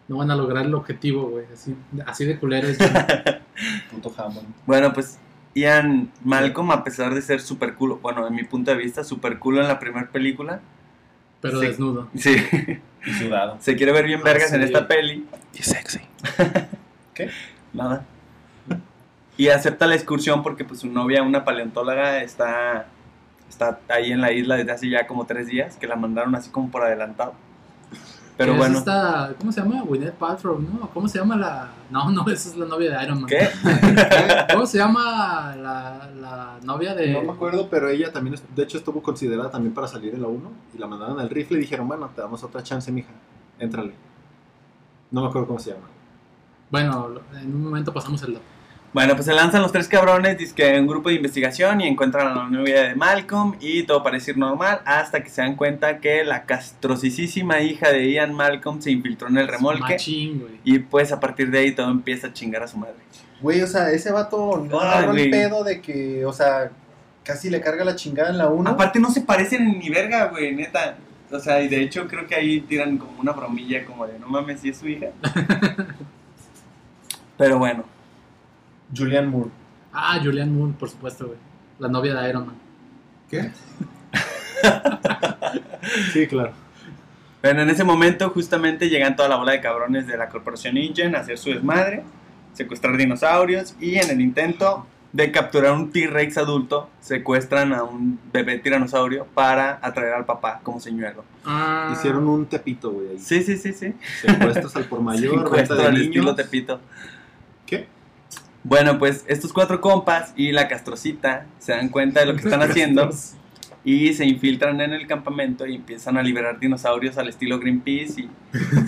no van a lograr el objetivo, güey. Así, así de culero es. Puto Hammond. Bueno, pues Ian Malcolm, a pesar de ser super culo, bueno, en mi punto de vista, super culo en la primera película, pero desnudo. sí, Y sudado. se quiere ver bien Ah, vergas en esta peli. Y sexy. Nada. Y acepta la excursión porque pues su novia, una paleontóloga, está, está ahí en la isla desde hace ya como tres días, que la mandaron así como por adelantado. Pero Que es bueno, esta- ¿Cómo se llama? Gwyneth Paltrow, ¿no? ¿Cómo se llama la...? No, no, esa es la novia de Iron Man. ¿qué? ¿Cómo se llama la, la novia de...? No me acuerdo, pero ella también, de hecho, estuvo considerada también para salir en la 1 y la mandaron al rifle y dijeron, bueno, te damos otra chance, mija, éntrale. No me acuerdo cómo se llama. Bueno, en un momento pasamos el dato. Bueno, pues se lanzan los tres cabrones, dizque un grupo de investigación y encuentran a la novia de Malcolm y todo parece ir normal hasta que se dan cuenta que la castrosísima hija de Ian Malcolm se infiltró en el remolque Machín, güey. y pues a partir de ahí todo empieza a chingar a su madre. Güey, o sea, ese vato no agarró güey. el pedo de que, o sea, casi le carga la chingada en la 1. Aparte no se parecen ni verga, güey, neta. O sea, y de hecho creo que ahí tiran como una bromilla como de no mames si es su hija. Pero bueno, Julian Moore. Ah, Julian Moore, por supuesto, güey. La novia de Iron Man. ¿Qué? Sí, claro. Bueno, en ese momento justamente llegan toda la bola de cabrones de la corporación InGen a hacer su desmadre, secuestrar dinosaurios y en el intento de capturar un T-Rex adulto, secuestran a un bebé tiranosaurio para atraer al papá como señuelo. Ah, Hicieron un tepito, güey. ahí. Sí, sí, sí, sí. Secuestros al por mayor, venta Secuestro de al niños. estilo Tepito. Bueno, pues estos cuatro compas y la castrocita se dan cuenta de lo que están haciendo y se infiltran en el campamento y empiezan a liberar dinosaurios al estilo Greenpeace y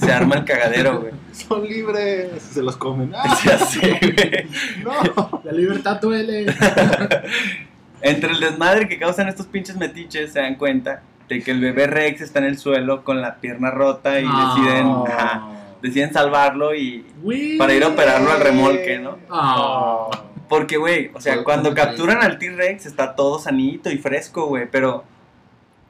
se arma el cagadero, güey. Son libres. Se los comen. ¡Ah! Ya sé, güey. No. La libertad duele. Entre el desmadre que causan estos pinches metiches se dan cuenta de que el bebé Rex está en el suelo con la pierna rota y deciden, ajá, deciden salvarlo y para ir a operarlo al remolque, ¿no? Ah. Porque, güey, o sea, cuando capturan al T-Rex está todo sanito y fresco, güey, pero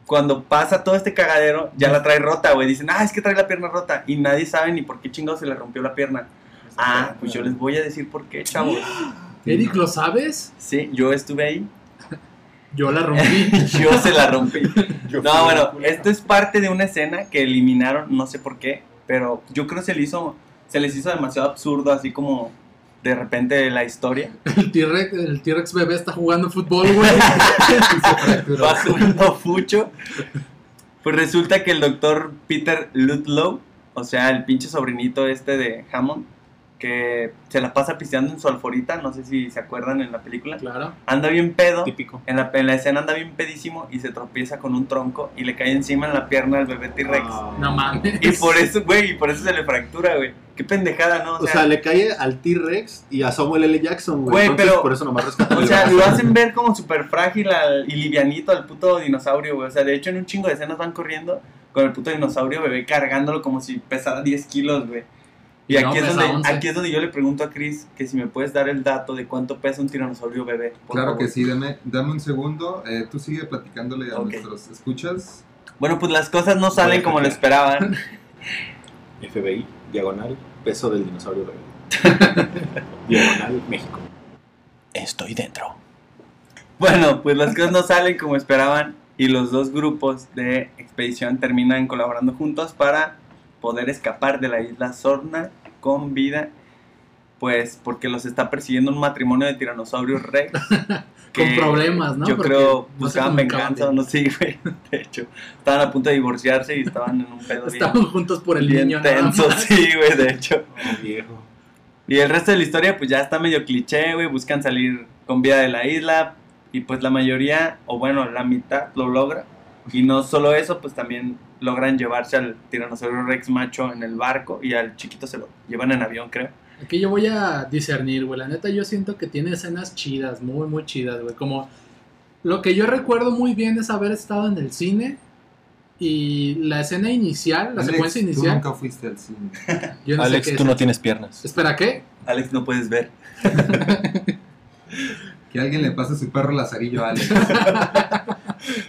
cuando pasa todo este cagadero, ya la trae rota, güey. Dicen, ah, es que trae la pierna rota. Y nadie sabe ni por qué chingados se le rompió la pierna. Ah, pues yo les voy a decir por qué, chavos. Eric, ¿lo sabes? Sí, yo estuve ahí. Yo la rompí. Yo se la rompí. Yo No, bueno, esto es parte de una escena que eliminaron, no sé por qué, pero yo creo que se le hizo, se les hizo demasiado absurdo, así como de repente la historia. El T-Rex el T-Rex bebé está jugando fútbol, güey. Va jugando fucho. Pues resulta que el doctor Peter Ludlow, o sea, el pinche sobrinito este de Hammond, que se la pasa pisteando en su alforita, no sé si se acuerdan en la película, Claro. anda bien pedo. Típico. En la, en la escena anda bien pedísimo y se tropieza con un tronco y le cae encima en la pierna al bebé T-Rex. Ah. No mames. Y por eso, güey, y por eso se le fractura, güey. Qué pendejada, ¿no? O sea, le cae al T-Rex y a Samuel L. Jackson, güey. Pero- por eso nomás rescatan O sea, lo hacen ver como súper frágil al- y livianito al puto dinosaurio, güey. O sea, de hecho, en un chingo de escenas van corriendo con el puto dinosaurio bebé cargándolo como si pesara 10 kilos, güey. Y No, aquí, es pesa donde, 11. aquí es donde yo le pregunto a Chris que si me puedes dar el dato de cuánto pesa un tiranosaurio bebé. por Claro favor. que sí, dame, dame un segundo. Eh, tú sigue platicándole a nuestros escuchas. Bueno, pues las cosas no salen como lo esperaban. FBI, diagonal, peso del dinosaurio bebé. diagonal, México. Estoy dentro. Bueno, pues las cosas no salen como esperaban y los dos grupos de expedición terminan colaborando juntos para poder escapar de la isla Sorna con vida, pues porque los está persiguiendo un matrimonio de tiranosaurios rex. Con problemas, ¿no? Yo Porque creo se buscaban venganza o bien. no sé, güey. De hecho, estaban a punto de divorciarse y estaban en un pedo bien, Estaban juntos por el bien niño. nada tenso, más. sí, güey, de hecho. Oh, viejo. Y el resto de la historia, pues ya está medio cliché, güey. Buscan salir con vida de la isla. Y pues la mayoría, o bueno, la mitad lo logra. Y no solo eso, pues también logran llevarse al tiranosaurio Rex macho en el barco. Y al chiquito se lo llevan en avión, creo. Aquí yo voy a discernir, güey. La neta, yo siento que tiene escenas chidas, muy, muy chidas, güey. Como lo que yo recuerdo muy bien es haber estado en el cine y la escena inicial, la Alex, secuencia Tú inicial. nunca fuiste al cine. Yo no Alex, sé qué tú es. no tienes piernas. Espera, ¿qué? Alex, no puedes ver. Que alguien le pase su perro lazarillo a Alex.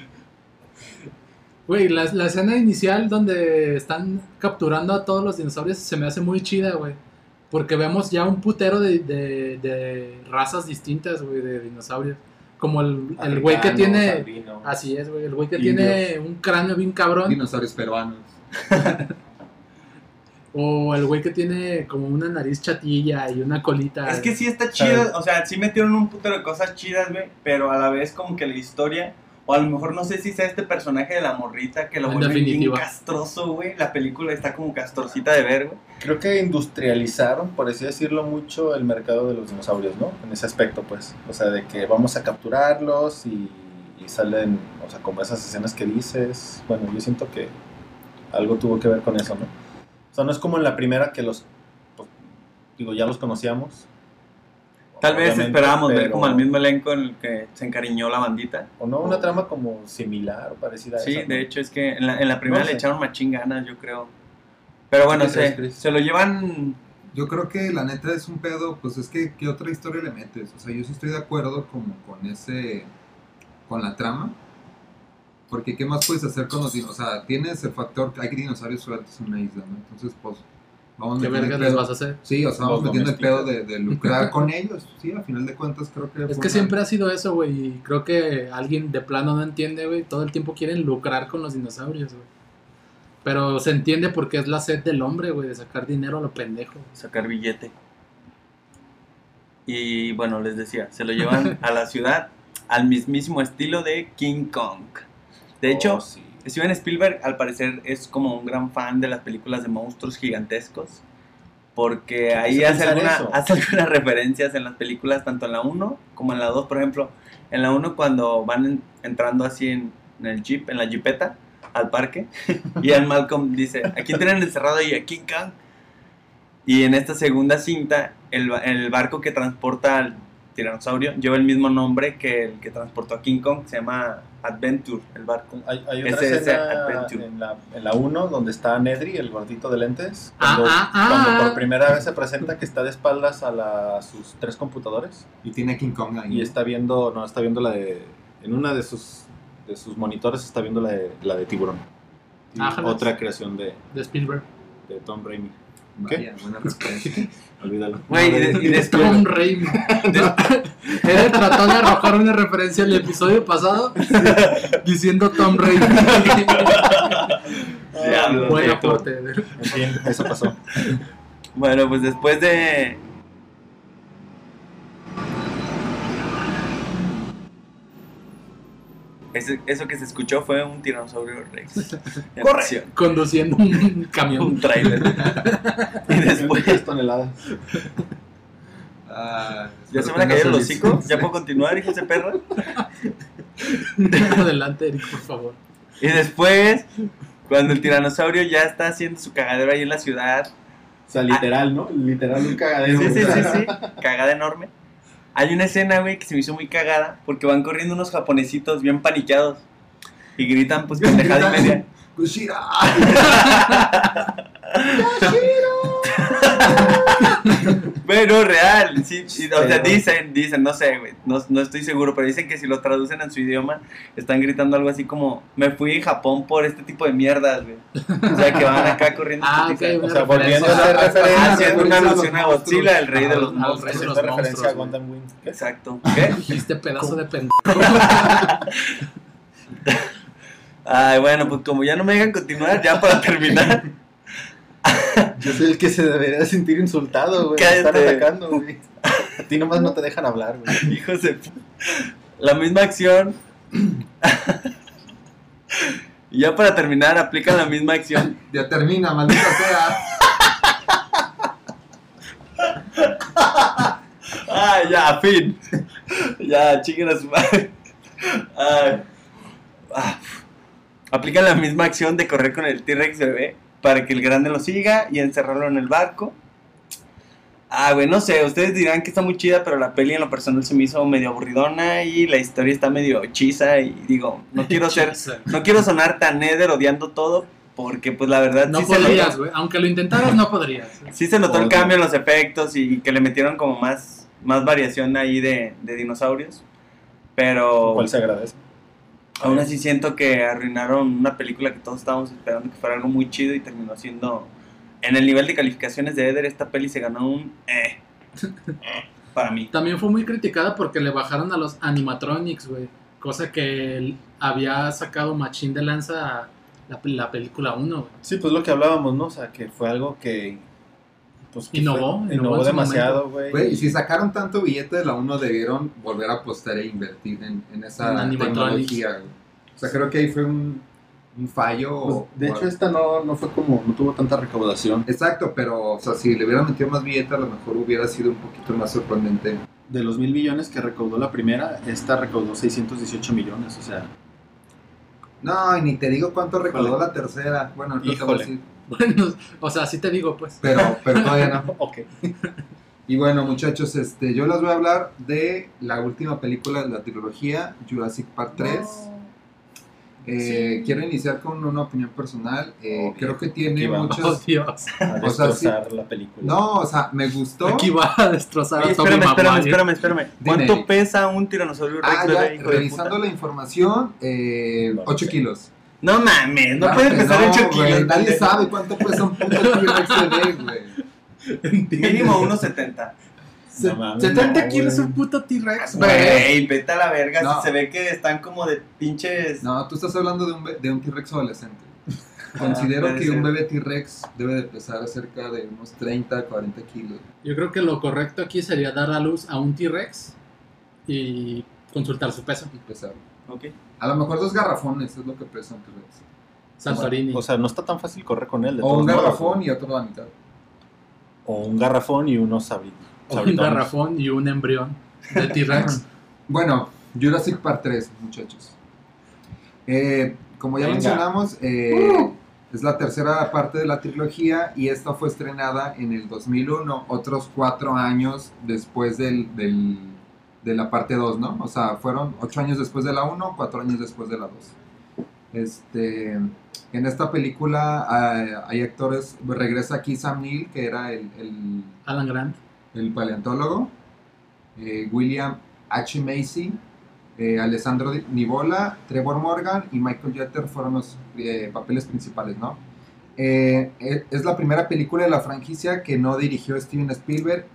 Güey, la, la escena inicial donde están capturando a todos los dinosaurios se me hace muy chida, güey. Porque vemos ya un putero de, de, de razas distintas, güey, de dinosaurios. Como el, el güey que tiene... Así es, güey. El güey que Indios. tiene un cráneo bien cabrón. Dinosaurios peruanos. O el güey que tiene como una nariz chatilla y una colita. Es que sí está chido. O sea, sí metieron un putero de cosas chidas, güey. Pero a la vez, como que la historia. O a lo mejor no sé si sea este personaje de la morrita que lo En vuelve bien definitiva. castroso, güey. La película está como castrosita de ver, güey. Creo que industrializaron, por así decirlo, mucho el mercado de los dinosaurios, ¿no? En ese aspecto, pues. O sea, de que vamos a capturarlos y, y salen, o sea, como esas escenas que dices. Bueno, yo siento que algo tuvo que ver con eso, ¿no? O sea, no es como en la primera que los, pues, digo, ya los conocíamos. Tal vez esperábamos ver como el mismo elenco en el que se encariñó la bandita. O no, una trama como similar o parecida a Sí, esa. ¿no? de hecho es que en la, en la primera No le echaron machín ganas, yo creo. Pero bueno, ¿Qué crees, se, se lo llevan... Yo creo que la neta es un pedo, pues es que ¿qué otra historia le metes? O sea, yo sí estoy de acuerdo como con ese, con la trama. Porque ¿qué más puedes hacer con los dinosaurios? O sea, tienes el factor que hay dinosaurios sueltos en una isla, ¿no? Entonces, pues, vamos ¿Qué verga les vas a hacer? Sí, o sea, vamos Los metiendo el pedo de, de lucrar con ellos. Sí, a final de cuentas creo que... Es que una- siempre ha sido eso, güey. Y creo que alguien de plano no entiende, güey. Todo el tiempo quieren lucrar con los dinosaurios, güey. Pero se entiende porque es la sed del hombre, güey, de sacar dinero a lo pendejo. sacar billete. Y bueno, les decía, se lo llevan a la ciudad al mismísimo estilo de King Kong. De hecho, Oh, sí. Steven Spielberg al parecer es como un gran fan de las películas de monstruos gigantescos. Porque ahí hace alguna- hace algunas referencias en las películas, tanto en la 1 como en la 2. Por ejemplo, en la 1 cuando van en- entrando así en, en el jeep, en la jeepeta, al parque, y el Malcolm dice, ¿a quién tienen encerrado ahí? A King Kong. Y en esta segunda cinta, el, el barco que transporta al tiranosaurio lleva el mismo nombre que el que transportó a King Kong, se llama Adventure, el barco. Hay, hay otra escena Adventure. en la, en la 1 donde está Nedry, el gordito de lentes. Ah, Cuando, ah, ah. cuando por primera vez se presenta que está de espaldas a, la- a sus tres computadores Y tiene King Kong ahí. y está viendo, no, está viendo la de, en una de sus, de sus monitores está viendo la de, la de tiburón. Y Ah, otra creación de, De Spielberg. de Tom Raimi. Vaya, buena referencia. Olvídalo. Güey, y, de- y después... Tom Raimi. Él trató de arrojar una referencia al episodio pasado diciendo Tom Raimi. Buen aporte. En fin, eso pasó. Bueno, pues después de... Ese- eso que se escuchó fue un tiranosaurio rex. ¡Corre! acción. Conduciendo un camión. Un trailer. y después... 10 toneladas. Ah, ¿Ya se van a tengas caer el hocico? ¿Ya puedo continuar, hijos de perra? Adelante, Eric, por favor. Y después, cuando el tiranosaurio ya está haciendo su cagadero ahí en la ciudad, O sea, literal, ¿no? Literal un cagadero. sí, sí, sí, sí, cagada enorme. Hay una escena, güey, que se me hizo muy cagada porque van corriendo unos japonesitos bien paniqueados y gritan, pues, pendejada y media. Kushira. Pero real, sí, sí, o sea, dicen, dicen, no sé, güey, no, no estoy seguro, pero dicen que si lo traducen en su idioma, están gritando algo así como, me fui a Japón por este tipo de mierdas, güey. O sea, que van acá corriendo. Ah, tipo ok, de- O sea, volviendo a referencia. hacer referencia. Haciendo una los alusión a. Godzilla, el rey de los monstruos. rey de los Haciendo referencia a monstruos, Gundam Wing. ¿Qué? Exacto. ¿Qué? Dijiste pedazo de pendejo. Ay, bueno, pues como ya no me dejan continuar, ya para terminar. Yo soy el que se debería sentir insultado, güey. Están atacando, güey. A ti nomás no te dejan hablar, güey. Hijos de... La misma acción. Y ya para terminar, aplican la misma acción. Ya termina, maldita sea. Ah, ya, fin. Ya, chiquen a su madre. Ah. Aplican la misma acción de correr con el T-Rex bebé para que el grande lo siga y encerrarlo en el barco. Ah, güey, no sé, ustedes dirán que está muy chida, pero la peli en lo personal se me hizo medio aburridona y la historia está medio hechiza y digo, no quiero ser, no quiero sonar tan neder odiando todo porque pues la verdad No sí podrías, güey. Aunque lo intentaras, no podrías. sí se notó el cambio en los efectos y que le metieron como más, más variación ahí de, de dinosaurios. Pero ¿Cuál se agradece? Aún así siento que arruinaron una película que todos estábamos esperando que fuera algo muy chido y terminó siendo... En el nivel de calificaciones de Eder, esta peli se ganó un... Eh, para mí. También fue muy criticada porque le bajaron a los animatronics, güey. Cosa que él había sacado Machine de lanza a la, la película 1, güey. Sí, pues lo que hablábamos, ¿no? O sea, que fue algo que. Pues, Innovó, fue- innovó demasiado, güey. Y si sacaron tanto billete de la 1, debieron volver a apostar e invertir en, en esa En tecnología. güey. O sea, creo que ahí fue un, un fallo. Pues, de hecho, esta no, no fue como. No tuvo tanta recaudación. Exacto, pero o sea, si le hubieran metido más billete, a lo mejor hubiera sido un poquito más sorprendente. De los mil millones que recaudó la primera, esta recaudó 618 millones. O sea, No, y ni te digo cuánto recaudó la tercera. Bueno, ahorita te voy a decir. Bueno, o sea, sí te digo, pues. Pero, pero todavía no. ok. Y bueno, muchachos, este, yo les voy a hablar de la última película de la trilogía, Jurassic Park 3. Eh, Quiero iniciar con una opinión personal. Eh, creo que tiene Aquí va. Oh, muchos... Dios. A O sea, destrozar la película. No, o sea, me gustó. Aquí va a destrozar Oye, a Tommy espérame, espérame, espérame, espérame. ¿Cuánto Eric. pesa un tiranosaurio rex Ah, ya, hijo de revisando la información, eh, Bueno, 8 sí. kilos. No mames, no Claro puede pesar no, 8 güey, kilos. Nadie pendejo. sabe cuánto pesa un puto T-Rex bebé, güey. Mínimo 1.70. Se- No mames, 70 no, kilos un puto T-Rex, güey. Vete a la verga. No. si Se ve que están como de pinches. No, tú estás hablando de un, de un T-Rex adolescente. Considero que ser. un bebé T-Rex debe de pesar cerca de unos 30, 40 kilos. Yo creo que lo correcto aquí sería dar a luz a un T-Rex y consultar su peso. Y pesar. Ok. A lo mejor dos garrafones es lo que pesa un T-Rex. Santorini. O sea, no está tan fácil correr con él. de O un modos, garrafón y otro a la mitad. O un garrafón y unos sabri- un garrafón y un embrión de T-Rex. Bueno, Jurassic Park 3, muchachos. Eh, como ya Venga. mencionamos, eh, es la tercera parte de la trilogía y esta fue estrenada en el 2001, otros cuatro años después del, del- de la parte 2, ¿no? O sea, fueron ocho años después de la 1, cuatro años después de la 2. Este, en esta película ah, hay actores, regresa aquí Sam Neill, que era el- el Alan Grant. El paleontólogo, eh, William H. Macy, eh, Alessandro Nivola, Trevor Morgan y Michael Jeter fueron los eh, papeles principales, ¿no? Es la primera película de la franquicia que no dirigió Steven Spielberg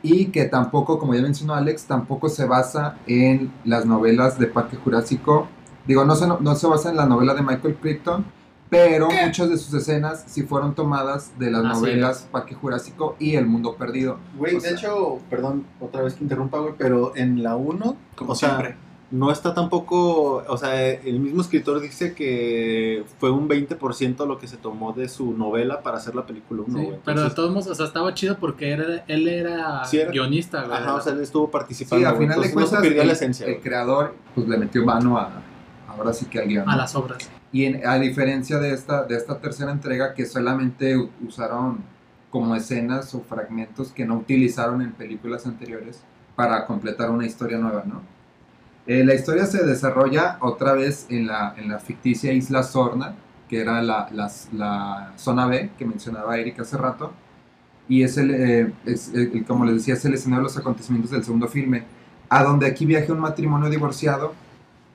y que tampoco, como ya mencionó Alex, tampoco se basa en las novelas de Parque Jurásico. Digo, no se, no se basa en la novela de Michael Crichton, pero muchas de sus escenas sí fueron tomadas de las Así novelas Parque Jurásico y El Mundo Perdido. Güey, O de sea- hecho, perdón, otra vez que interrumpa, güey, pero en la 1, Como o sea, siempre. no está tampoco, o sea, el mismo escritor dice que fue un 20% lo que se tomó de su novela para hacer la película 1, Sí, güey. pero de todos modos, o sea, estaba chido porque era, él era, Sí, era- guionista, güey. Ajá, o sea, él estuvo Sí, participando. a güey, final de no cuentas, se perdió el, la esencia. el creador pues le metió mano a, ahora sí que al guion. a las obras. Y en- a diferencia de esta, de esta tercera entrega que solamente usaron como escenas o fragmentos que no utilizaron en películas anteriores para completar una historia nueva, ¿no? Eh, la historia se desarrolla otra vez en la, en la ficticia isla Sorna, que era la, las- la zona B que mencionaba Eric hace rato, y es, el, eh, es el- como les decía, es el escenario de los acontecimientos del segundo filme, a donde aquí viaja un matrimonio divorciado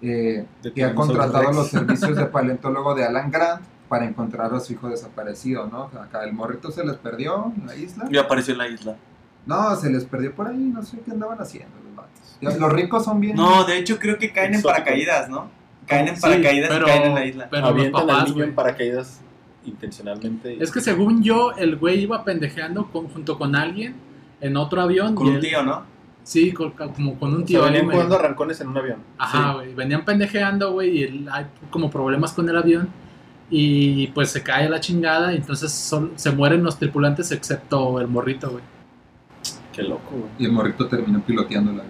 eh, que ha contratado los servicios de paleontólogo de Alan Grant para encontrar a su hijo desaparecido, ¿no? Acá el morrito se les perdió en la isla. Y apareció en la isla. No, se les perdió por ahí, no sé qué andaban haciendo los vatos. Los ricos son bien... No, de hecho creo que caen en paracaídas, ¿no? Caen en Sí, paracaídas pero- y caen en la isla. Pero los al niño en paracaídas intencionalmente. y- Es que según yo, el güey iba pendejeando con- junto con alguien en otro avión. Con y un él- tío, ¿no? Sí, con- como con un O sea, tío. ahí venían jugando arrancones en un avión. Ajá, Sí. güey. Venían pendejeando, güey, y él- hay como problemas con el avión. Y pues se cae a la chingada. Y entonces sol- se mueren los tripulantes excepto el morrito, güey. Qué loco, güey. Y el morrito terminó piloteando la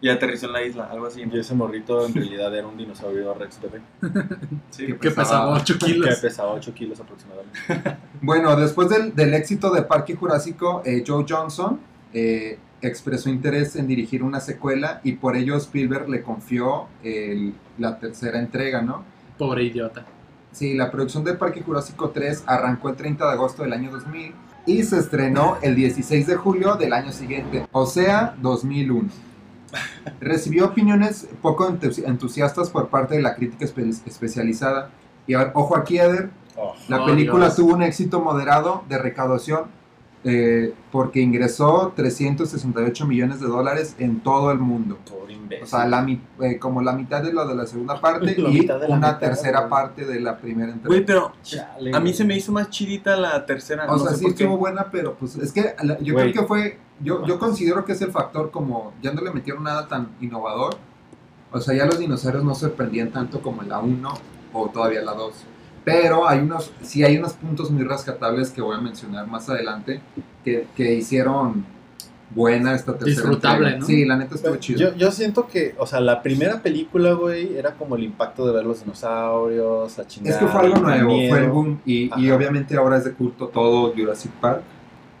Y aterrizó en la isla, algo así. Y ese morrito en realidad era un dinosaurio Rex bebé. Sí. Que pesaba 8 Que kilos. pesaba 8 kilos aproximadamente. Bueno, después del, del éxito de Parque Jurásico, eh, Joe Johnson eh, expresó interés en dirigir una secuela y por ello Spielberg le confió el- la tercera entrega, ¿no? Pobre idiota. Sí, la producción de Parque Jurásico 3 arrancó el 30 de agosto del año 2000 y se estrenó el 16 de julio del año siguiente, o sea, 2001. Recibió opiniones poco entusi- entusiastas por parte de la crítica espe- especializada. Y a ver, ojo aquí, Eder, Oh, la Oh, película Dios. tuvo un éxito moderado de recaudación eh, porque ingresó 368 millones de dólares en todo el mundo. O sea, la, mi- eh, como la mitad de lo de la segunda parte La y una mitad, tercera parte de la primera entrega. Güey, pero Chale, a mí güey. se me hizo más chidita la tercera. O no sea, sé sí por qué. estuvo buena, pero pues es que la- yo Güey. creo que fue, yo, yo considero que es el factor como, ya no le metieron nada tan innovador. O sea, ya los dinosaurios no sorprendían tanto como en la 1 o todavía la 2. Pero hay unos, sí hay unos puntos muy rescatables que voy a mencionar más adelante que, que hicieron buena esta tercera Disfrutable, entrega. ¿no? Sí, la neta estuvo Yo, chido. yo siento que, o sea, la primera película, güey, era como el impacto de ver los dinosaurios, la chingada. Es que fue algo nuevo, fue el boom y, y obviamente ahora es de culto todo Jurassic Park.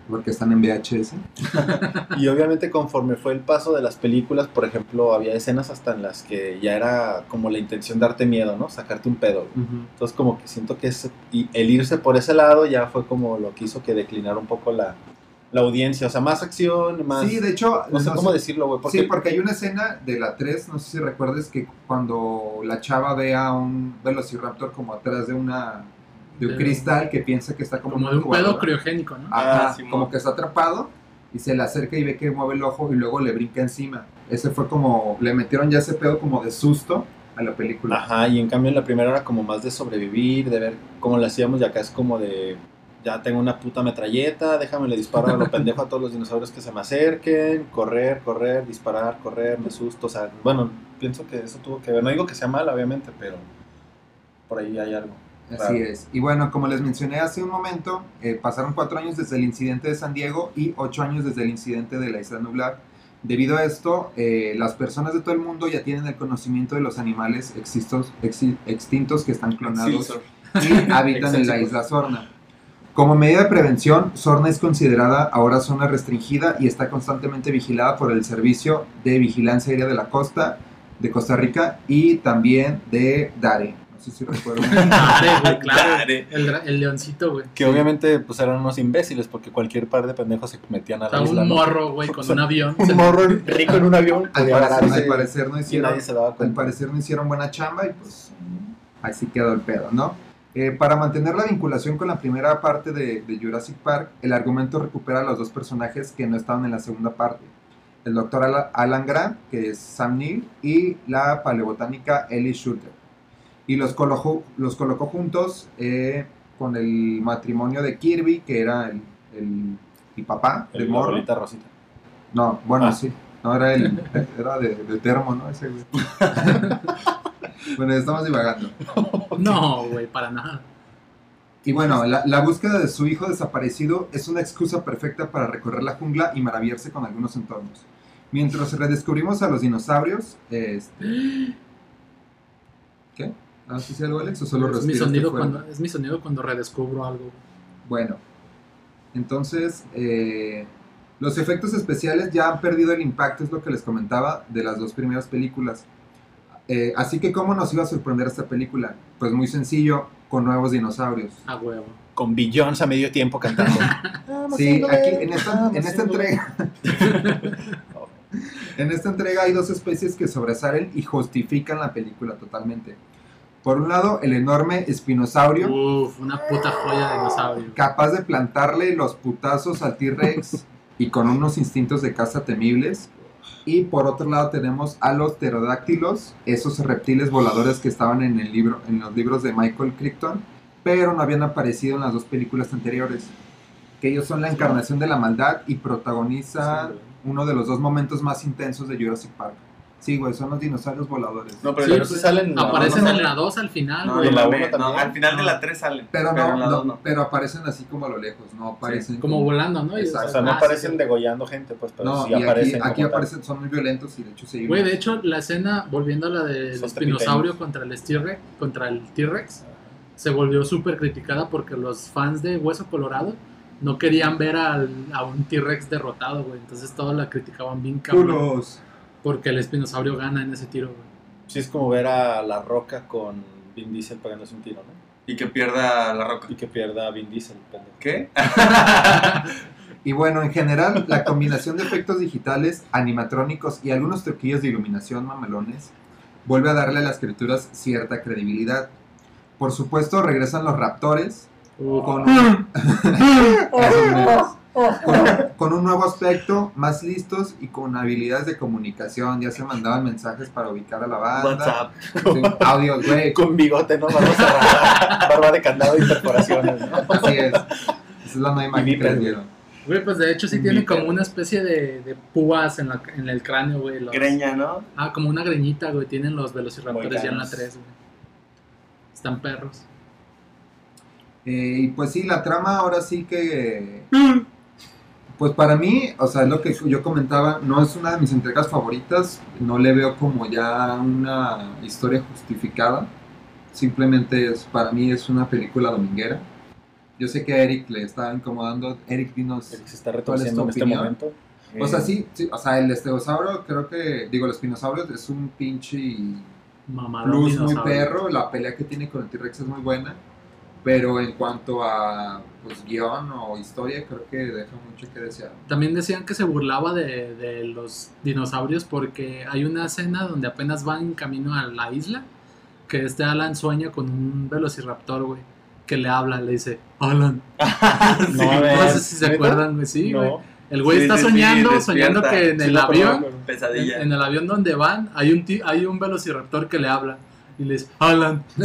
Porque están en VHS. Y obviamente conforme fue el paso de las películas, por ejemplo, había escenas hasta en las que ya era como la intención darte miedo, ¿no? Sacarte un pedo. Entonces como que siento que ese- y el irse por ese lado ya fue como lo que hizo que declinara un poco la, la audiencia. O sea, más acción, más... Sí, de hecho, no sé no cómo sé- decirlo, güey. Porque Sí, porque hay una escena de la 3, no sé si recuerdes que cuando la chava ve a un velociraptor como atrás de una de un cristal que piensa que está como, Como de un pedo criogénico, ¿no? Ajá, Ah, como que está atrapado y se le acerca y ve que mueve el ojo y luego le brinca encima. Ese fue como, le metieron ya ese pedo como de susto a la película. Ajá, y en cambio en la primera era como más de sobrevivir, de ver cómo lo hacíamos, y acá es como de, ya tengo una puta metralleta, déjame le disparo a lo pendejo a todos los dinosaurios que se me acerquen, correr, correr, disparar, correr, me asusto, o sea, bueno, pienso que eso tuvo que ver, no digo que sea mal, obviamente, pero por ahí hay algo. Así Claro. es. Y bueno, como les mencioné hace un momento, eh, pasaron cuatro años desde el incidente de San Diego y ocho años desde el incidente de la isla nublar. Debido a esto, eh, las personas de todo el mundo ya tienen el conocimiento de los animales existos- extintos que están clonados y habitan en la isla Sorna. Como medida de prevención, Sorna es considerada ahora zona restringida y está constantemente vigilada por el Servicio de Vigilancia Aérea de la Costa de Costa Rica y también de DARE. No sé si recuerdan. Dare, güey, claro. Dare. El, leoncito, güey. Que obviamente pues eran unos imbéciles porque cualquier par de pendejos se metían a O sea, la isla, un morro, güey, con un avión. Un morro rico en un avión Al parecer, agarrarse al parecer no hicieron, nadie se daba al cuenta. parecer no hicieron buena chamba y pues así quedó el pedo, ¿no? Eh, para mantener la vinculación con la primera parte de, de Jurassic Park, el argumento recupera a los dos personajes que no estaban en la segunda parte. El doctor Ala- Alan Grant, que es Sam Neill, y la paleobotánica Ellie Shooter. Y los colocó, los colocó juntos eh, con el matrimonio de Kirby, que era el, el, el papá El del morro. abuelita Rosita. No, bueno, Ah. sí. No, era, el, era de, de termo, ¿no? Ese güey. bueno, estamos divagando. No, güey, para nada. Y bueno, la, la búsqueda de su hijo desaparecido es una excusa perfecta para recorrer la jungla y maravillarse con algunos entornos. Mientras redescubrimos a los dinosaurios, este... ¿Qué? ¿Ah, sí, sí, algo, Alex? ¿O solo Es mi, sonido cuando, es mi sonido cuando redescubro algo. Bueno, entonces eh, los efectos especiales ya han perdido el impacto, es lo que les comentaba, de las dos primeras películas. Eh, así que, ¿cómo nos iba a sorprender esta película? Pues muy sencillo, con nuevos dinosaurios. A huevo. Con Billions a medio tiempo cantando. Sí, aquí en esta, en esta entrega. en esta entrega hay dos especies que sobresalen y justifican la película totalmente. Por un lado, el enorme espinosaurio, Uf, una puta joya de dinosaurio. capaz de plantarle los putazos al T-Rex y con unos instintos de caza temibles. Y por otro lado tenemos a los pterodáctilos, esos reptiles voladores que estaban en, el libro, en los libros de Michael Crichton, pero no habían aparecido en las dos películas anteriores. Que ellos son la encarnación de la maldad y protagonizan uno de los dos momentos más intensos de Jurassic Park. Sí, güey, son los dinosaurios voladores. No, pero Sí, Pero salen en la Aparecen en la 2 al final, no, güey. en la uno no, también. al final de la 3 salen. pero en no, la no, 2 no. pero aparecen así como a lo lejos, no aparecen Como volando, ¿no? Exacto. O sea, no ah, aparecen sí, degollando gente, pues, pero No, sí y aquí, aparecen. aquí aparecen, son muy violentos y de hecho sí. Güey, de hecho, la escena, volviendo a la del espinosaurio contra el T-Rex, contra el T-Rex, se volvió súper criticada porque los fans de Hueso Colorado no querían ver al- a un T-Rex derrotado, güey. Entonces todos la criticaban bien cabrón. Culos. Porque el espinosaurio gana en ese tiro, güey. Sí, es como ver a La Roca con Vin Diesel pegándose un tiro, ¿no? Y que pierda la roca. Y que pierda Vin Diesel, pendejo. ¿Qué? Y bueno, en general, la combinación de efectos digitales, animatrónicos y algunos truquillos de iluminación mamelones vuelve a darle a las criaturas cierta credibilidad. Por supuesto, regresan los raptores Uh, con un. con, con un nuevo aspecto, más listos y con habilidades de comunicación. Ya se mandaban mensajes para ubicar a la banda. WhatsApp. Sí, audios, güey. Con bigote, ¿no? Barba de candado y perforaciones, ¿no? Así es. Esa es la nueva imagen que les dieron. Güey, pues de hecho sí tiene como una especie de, de púas en, la, en el cráneo, güey. los- Greña, ¿no? Ah, como una greñita, güey. Tienen los velociraptores ya en la Moicanos. 3, güey. Están perros. Eh, y pues sí, la trama ahora sí que... Pues para mí, o sea, es lo que yo comentaba, no es una de mis entregas favoritas, no le veo como ya una historia justificada, simplemente es, para mí es una película dominguera. Yo sé que a Eric le estaba incomodando. Eric, dinos. Eric se está ¿Cuál es retorciendo tu en este opinión? momento. O sea, Eh, sí, sí, o sea, el estegosaurio creo que, digo, el espinosaurio es un pinche Mamadón plus muy perro, la pelea que tiene con el T-Rex es muy buena, pero en cuanto a pues guion o historia creo que deja mucho que desear. También decían que se burlaba de, de los dinosaurios porque hay una escena donde apenas van en camino a la isla que este Alan sueña con un velociraptor, güey, que le habla, le dice, Alan. sí, No, a ver. No sé si se acuerdan, güey, sí, güey. No. El güey Sí, está sí, sí, soñando, soñando que en el avión, en, el avión donde van, hay un, ti- hay un velociraptor que le habla y le dice, Alan.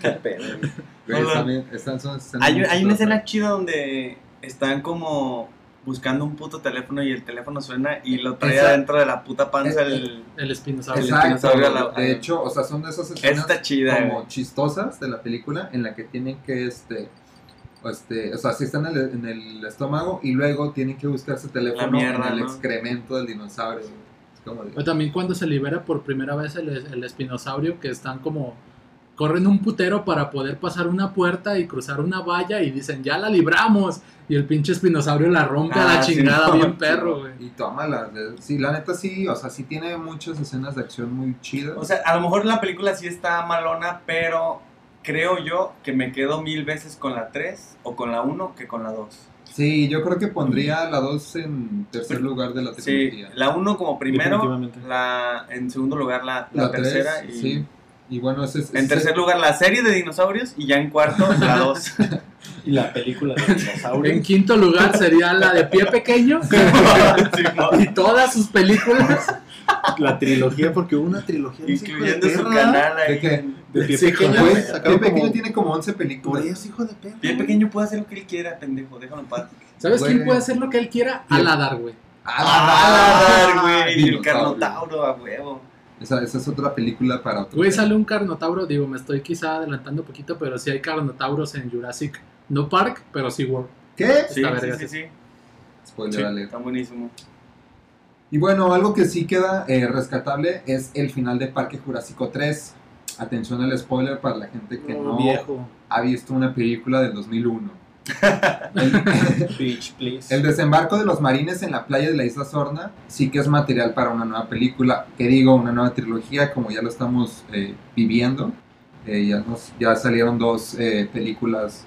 Qué Hola. Están bien- están- son escenas Hay, una escena chida donde están como buscando un puto teléfono y el teléfono suena y lo trae Esa- adentro de la puta panza Eh, el... El espinosaurio. Exacto, dinosaurio a la- de hecho, o sea, son de esas Esa escenas está chida, como chistosas de la película en la que tienen que, este, o este, o sea, si están en el, en el estómago y luego tienen que buscar su teléfono mierda, en el ¿no? excremento del dinosaurio. Es como de- O también cuando se libera por primera vez el, el espinosaurio, que están como. Corren un putero para poder pasar una puerta y cruzar una valla y dicen, ya la libramos. Y el pinche espinosaurio la rompe a la Ah, sí, chingada, no, bien sí, perro, güey. Y tómala. de- Sí, la neta sí, o sea, sí tiene muchas escenas de acción muy chidas. O sea, a lo mejor la película sí está malona, pero creo yo que me quedo mil veces con la 3 o con la 1 que con la 2. sí, yo creo que pondría la 2 en tercer lugar de la Sí, trilogía. la 1 como primero, la en segundo lugar la, la La 3, tercera y sí. Y bueno, ese es... en ese- tercer lugar la serie de dinosaurios y ya en cuarto la 2. Y la película de dinosaurio. En quinto lugar sería la de Pie Pequeño y todas sus películas. La trilogía, porque hubo una trilogía. de Incluyendo su canal ahí. ¿De qué? De pie Sí, pequeño. Pie Pequeño como- tiene como 11 Por películas. eso, hijo de perra. Bien pequeño puede hacer lo que él quiera, pendejo, déjalo en paz. ¿Sabes quién puede hacer lo que él quiera? Aladar, güey. Ah, güey, el Dinosaurio. carnotauro a huevo. Esa, esa es otra película para otro. Güey, sale un carnotauro, digo, me estoy quizá adelantando un poquito, pero sí hay carnotauros en Jurassic. No Park, pero sí World. ¿Qué? Sí, sí, sí, sí. Spoiler Sí. alert. Está buenísimo. Y bueno, algo que sí queda eh, rescatable es el final de Parque Jurásico 3. Atención al spoiler para la gente que no Viejo. ha visto una película del 2001. El, Bitch, please. el desembarco de los marines en la playa de la isla Sorna sí que es material para una nueva película, que digo, una nueva trilogía, como ya lo estamos eh, viviendo. Eh, ya, nos, ya salieron dos eh, películas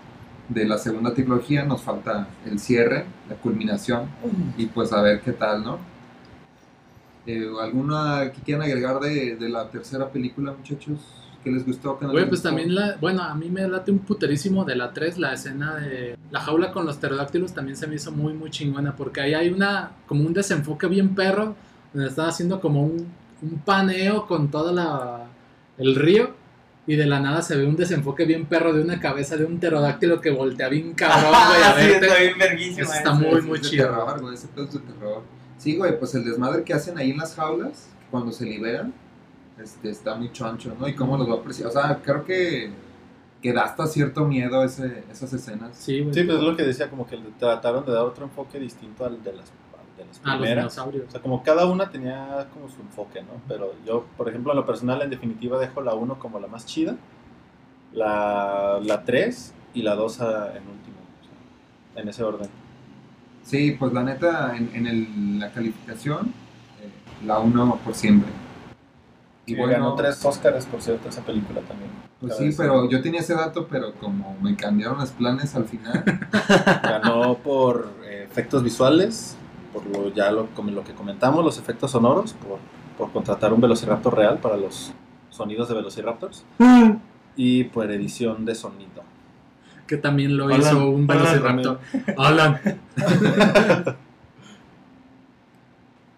de la segunda trilogía, nos falta el cierre, la culminación, y pues a ver qué tal, ¿no? Eh, ¿Alguna que quieran agregar de, de la tercera película, muchachos? ¿Qué les gustó? ¿Qué no Güey, les pues gustó? también la, bueno, a mí me late un puterísimo de la 3, la escena de la jaula con los pterodáctilos también se me hizo muy, muy chingona, porque ahí hay una, como un desenfoque bien perro, donde están haciendo como un, un paneo con toda la, el río, y de la nada se ve un desenfoque bien perro de una cabeza de un pterodáctilo que voltea bien cabrón, güey, a sí, está bien verguísima. Eso está muy, muy chido. terror, güey, ese es de terror. Sí, güey, pues el desmadre que hacen ahí en las jaulas, cuando se liberan, este, está muy choncho, ¿no? Y cómo los va a apreciar. O sea, creo que, que da hasta cierto miedo ese, esas escenas. Sí, güey. Sí, pues es lo que decía, como que trataron de dar otro enfoque distinto al de las, al de las a los primeras. dinosaurios. O sea, como cada una tenía como su enfoque, ¿no? Pero yo, por ejemplo, en lo personal, en definitiva, dejo la 1 como la más chida, la, la 3 y la 2 a- en último, o sea, en ese orden. Sí, pues la neta, en, en el- la calificación, eh, la 1 por siempre. Y ganó tres Oscars, por cierto, esa película también. Pues sí, pero yo tenía ese dato, pero como me cambiaron los planes al final, Ganó por eh, efectos visuales, por lo, ya lo, como lo que comentamos, los efectos sonoros, por, por contratar un velociraptor real para los sonidos de velociraptors, y por edición de sonido. Que también lo Alan, hizo un Alan velociraptor. Alan.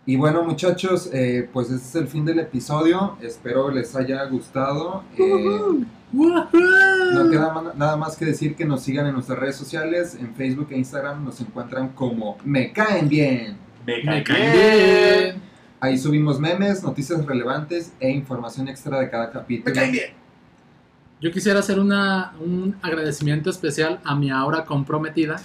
Y bueno, muchachos, eh, pues este es el fin del episodio. Espero les haya gustado. Eh, no queda nada más que decir que nos sigan en nuestras redes sociales. En Facebook e Instagram nos encuentran como Me Caen Bien. Me cae bien. Ahí subimos memes, noticias relevantes e información extra de cada capítulo. Yo quisiera hacer una, un agradecimiento especial a mi ahora comprometida,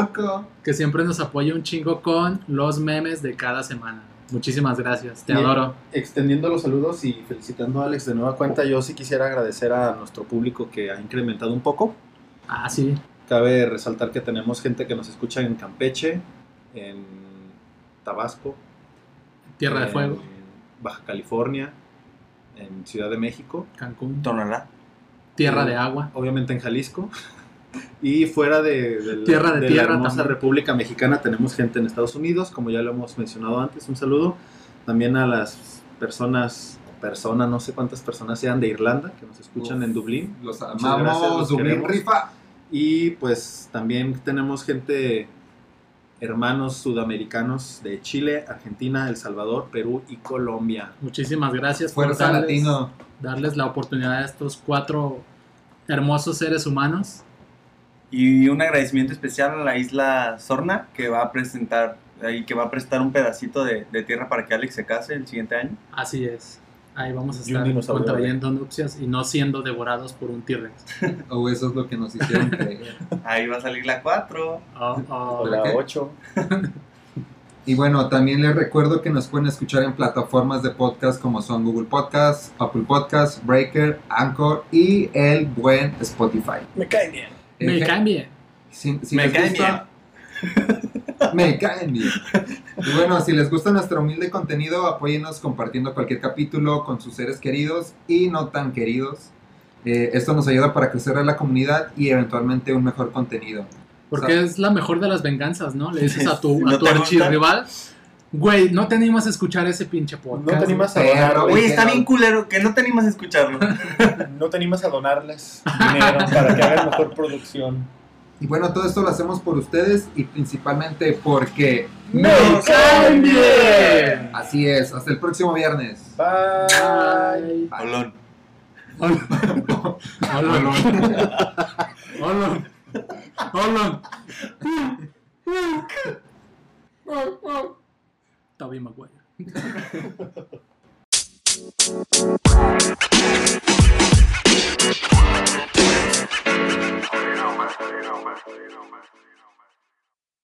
Loco. que siempre nos apoya un chingo con los memes de cada semana. Muchísimas gracias, te Bien. adoro. Extendiendo los saludos y felicitando a Alex de nueva cuenta, yo sí quisiera agradecer a nuestro público que ha incrementado un poco. Ah, sí, Cabe resaltar que tenemos gente que nos escucha en Campeche, en Tabasco, Tierra de en Fuego, Baja California, en Ciudad de México, Cancún, Tonalá. Tierra de Agua. obviamente en Jalisco. Y fuera de, de la- Tierra de de tierra la hermosa también. República Mexicana tenemos gente en Estados Unidos, como ya lo hemos mencionado antes, un saludo. También a las personas, persona, no sé cuántas personas sean de Irlanda, que nos escuchan Uf. en Dublín. Los gracias, amamos, los Dublín queremos. rifa. Y pues también tenemos gente, hermanos sudamericanos de Chile, Argentina, El Salvador, Perú y Colombia. Muchísimas gracias por darles, Latino. darles la oportunidad a estos cuatro hermosos seres humanos. Y un agradecimiento especial a la isla Sorna, que va a presentar y que va a prestar un pedacito de, de tierra para que Alex se case el siguiente año. Así es. Ahí vamos a estar contrayendo nupcias y no siendo devorados por un T-Rex. O eso es lo que nos hicieron creer. Ahí va a salir la 4. Oh, oh. ¿Para Hola, qué? 8. Y bueno, también les recuerdo que nos pueden escuchar en plataformas de podcast como son Google Podcast, Apple Podcast, Breaker, Anchor y el buen Spotify. Me cae bien. Me caen bien. Si, si Me caen gusta- me caen bien. Y bueno, si les gusta nuestro humilde contenido, apóyennos compartiendo cualquier capítulo con sus seres queridos y no tan queridos. Eh, esto nos ayuda para crecer a la comunidad y eventualmente un mejor contenido. Porque es la mejor de las venganzas, ¿no? Le dices a tu, ¿No a tu te gusta? archirrival, güey, no te animas a escuchar ese pinche podcast. No te animas a güey, Oye, está bien culero, que no te animas a escucharlo. no te animas a donarles dinero para que hagan mejor producción. Y bueno, todo esto lo hacemos por ustedes y principalmente porque ¡Me caen! Así es, hasta el próximo viernes. Bye. Bye. Olón. Olón. Olón. Olón. Olón. Olón. Toby Roma.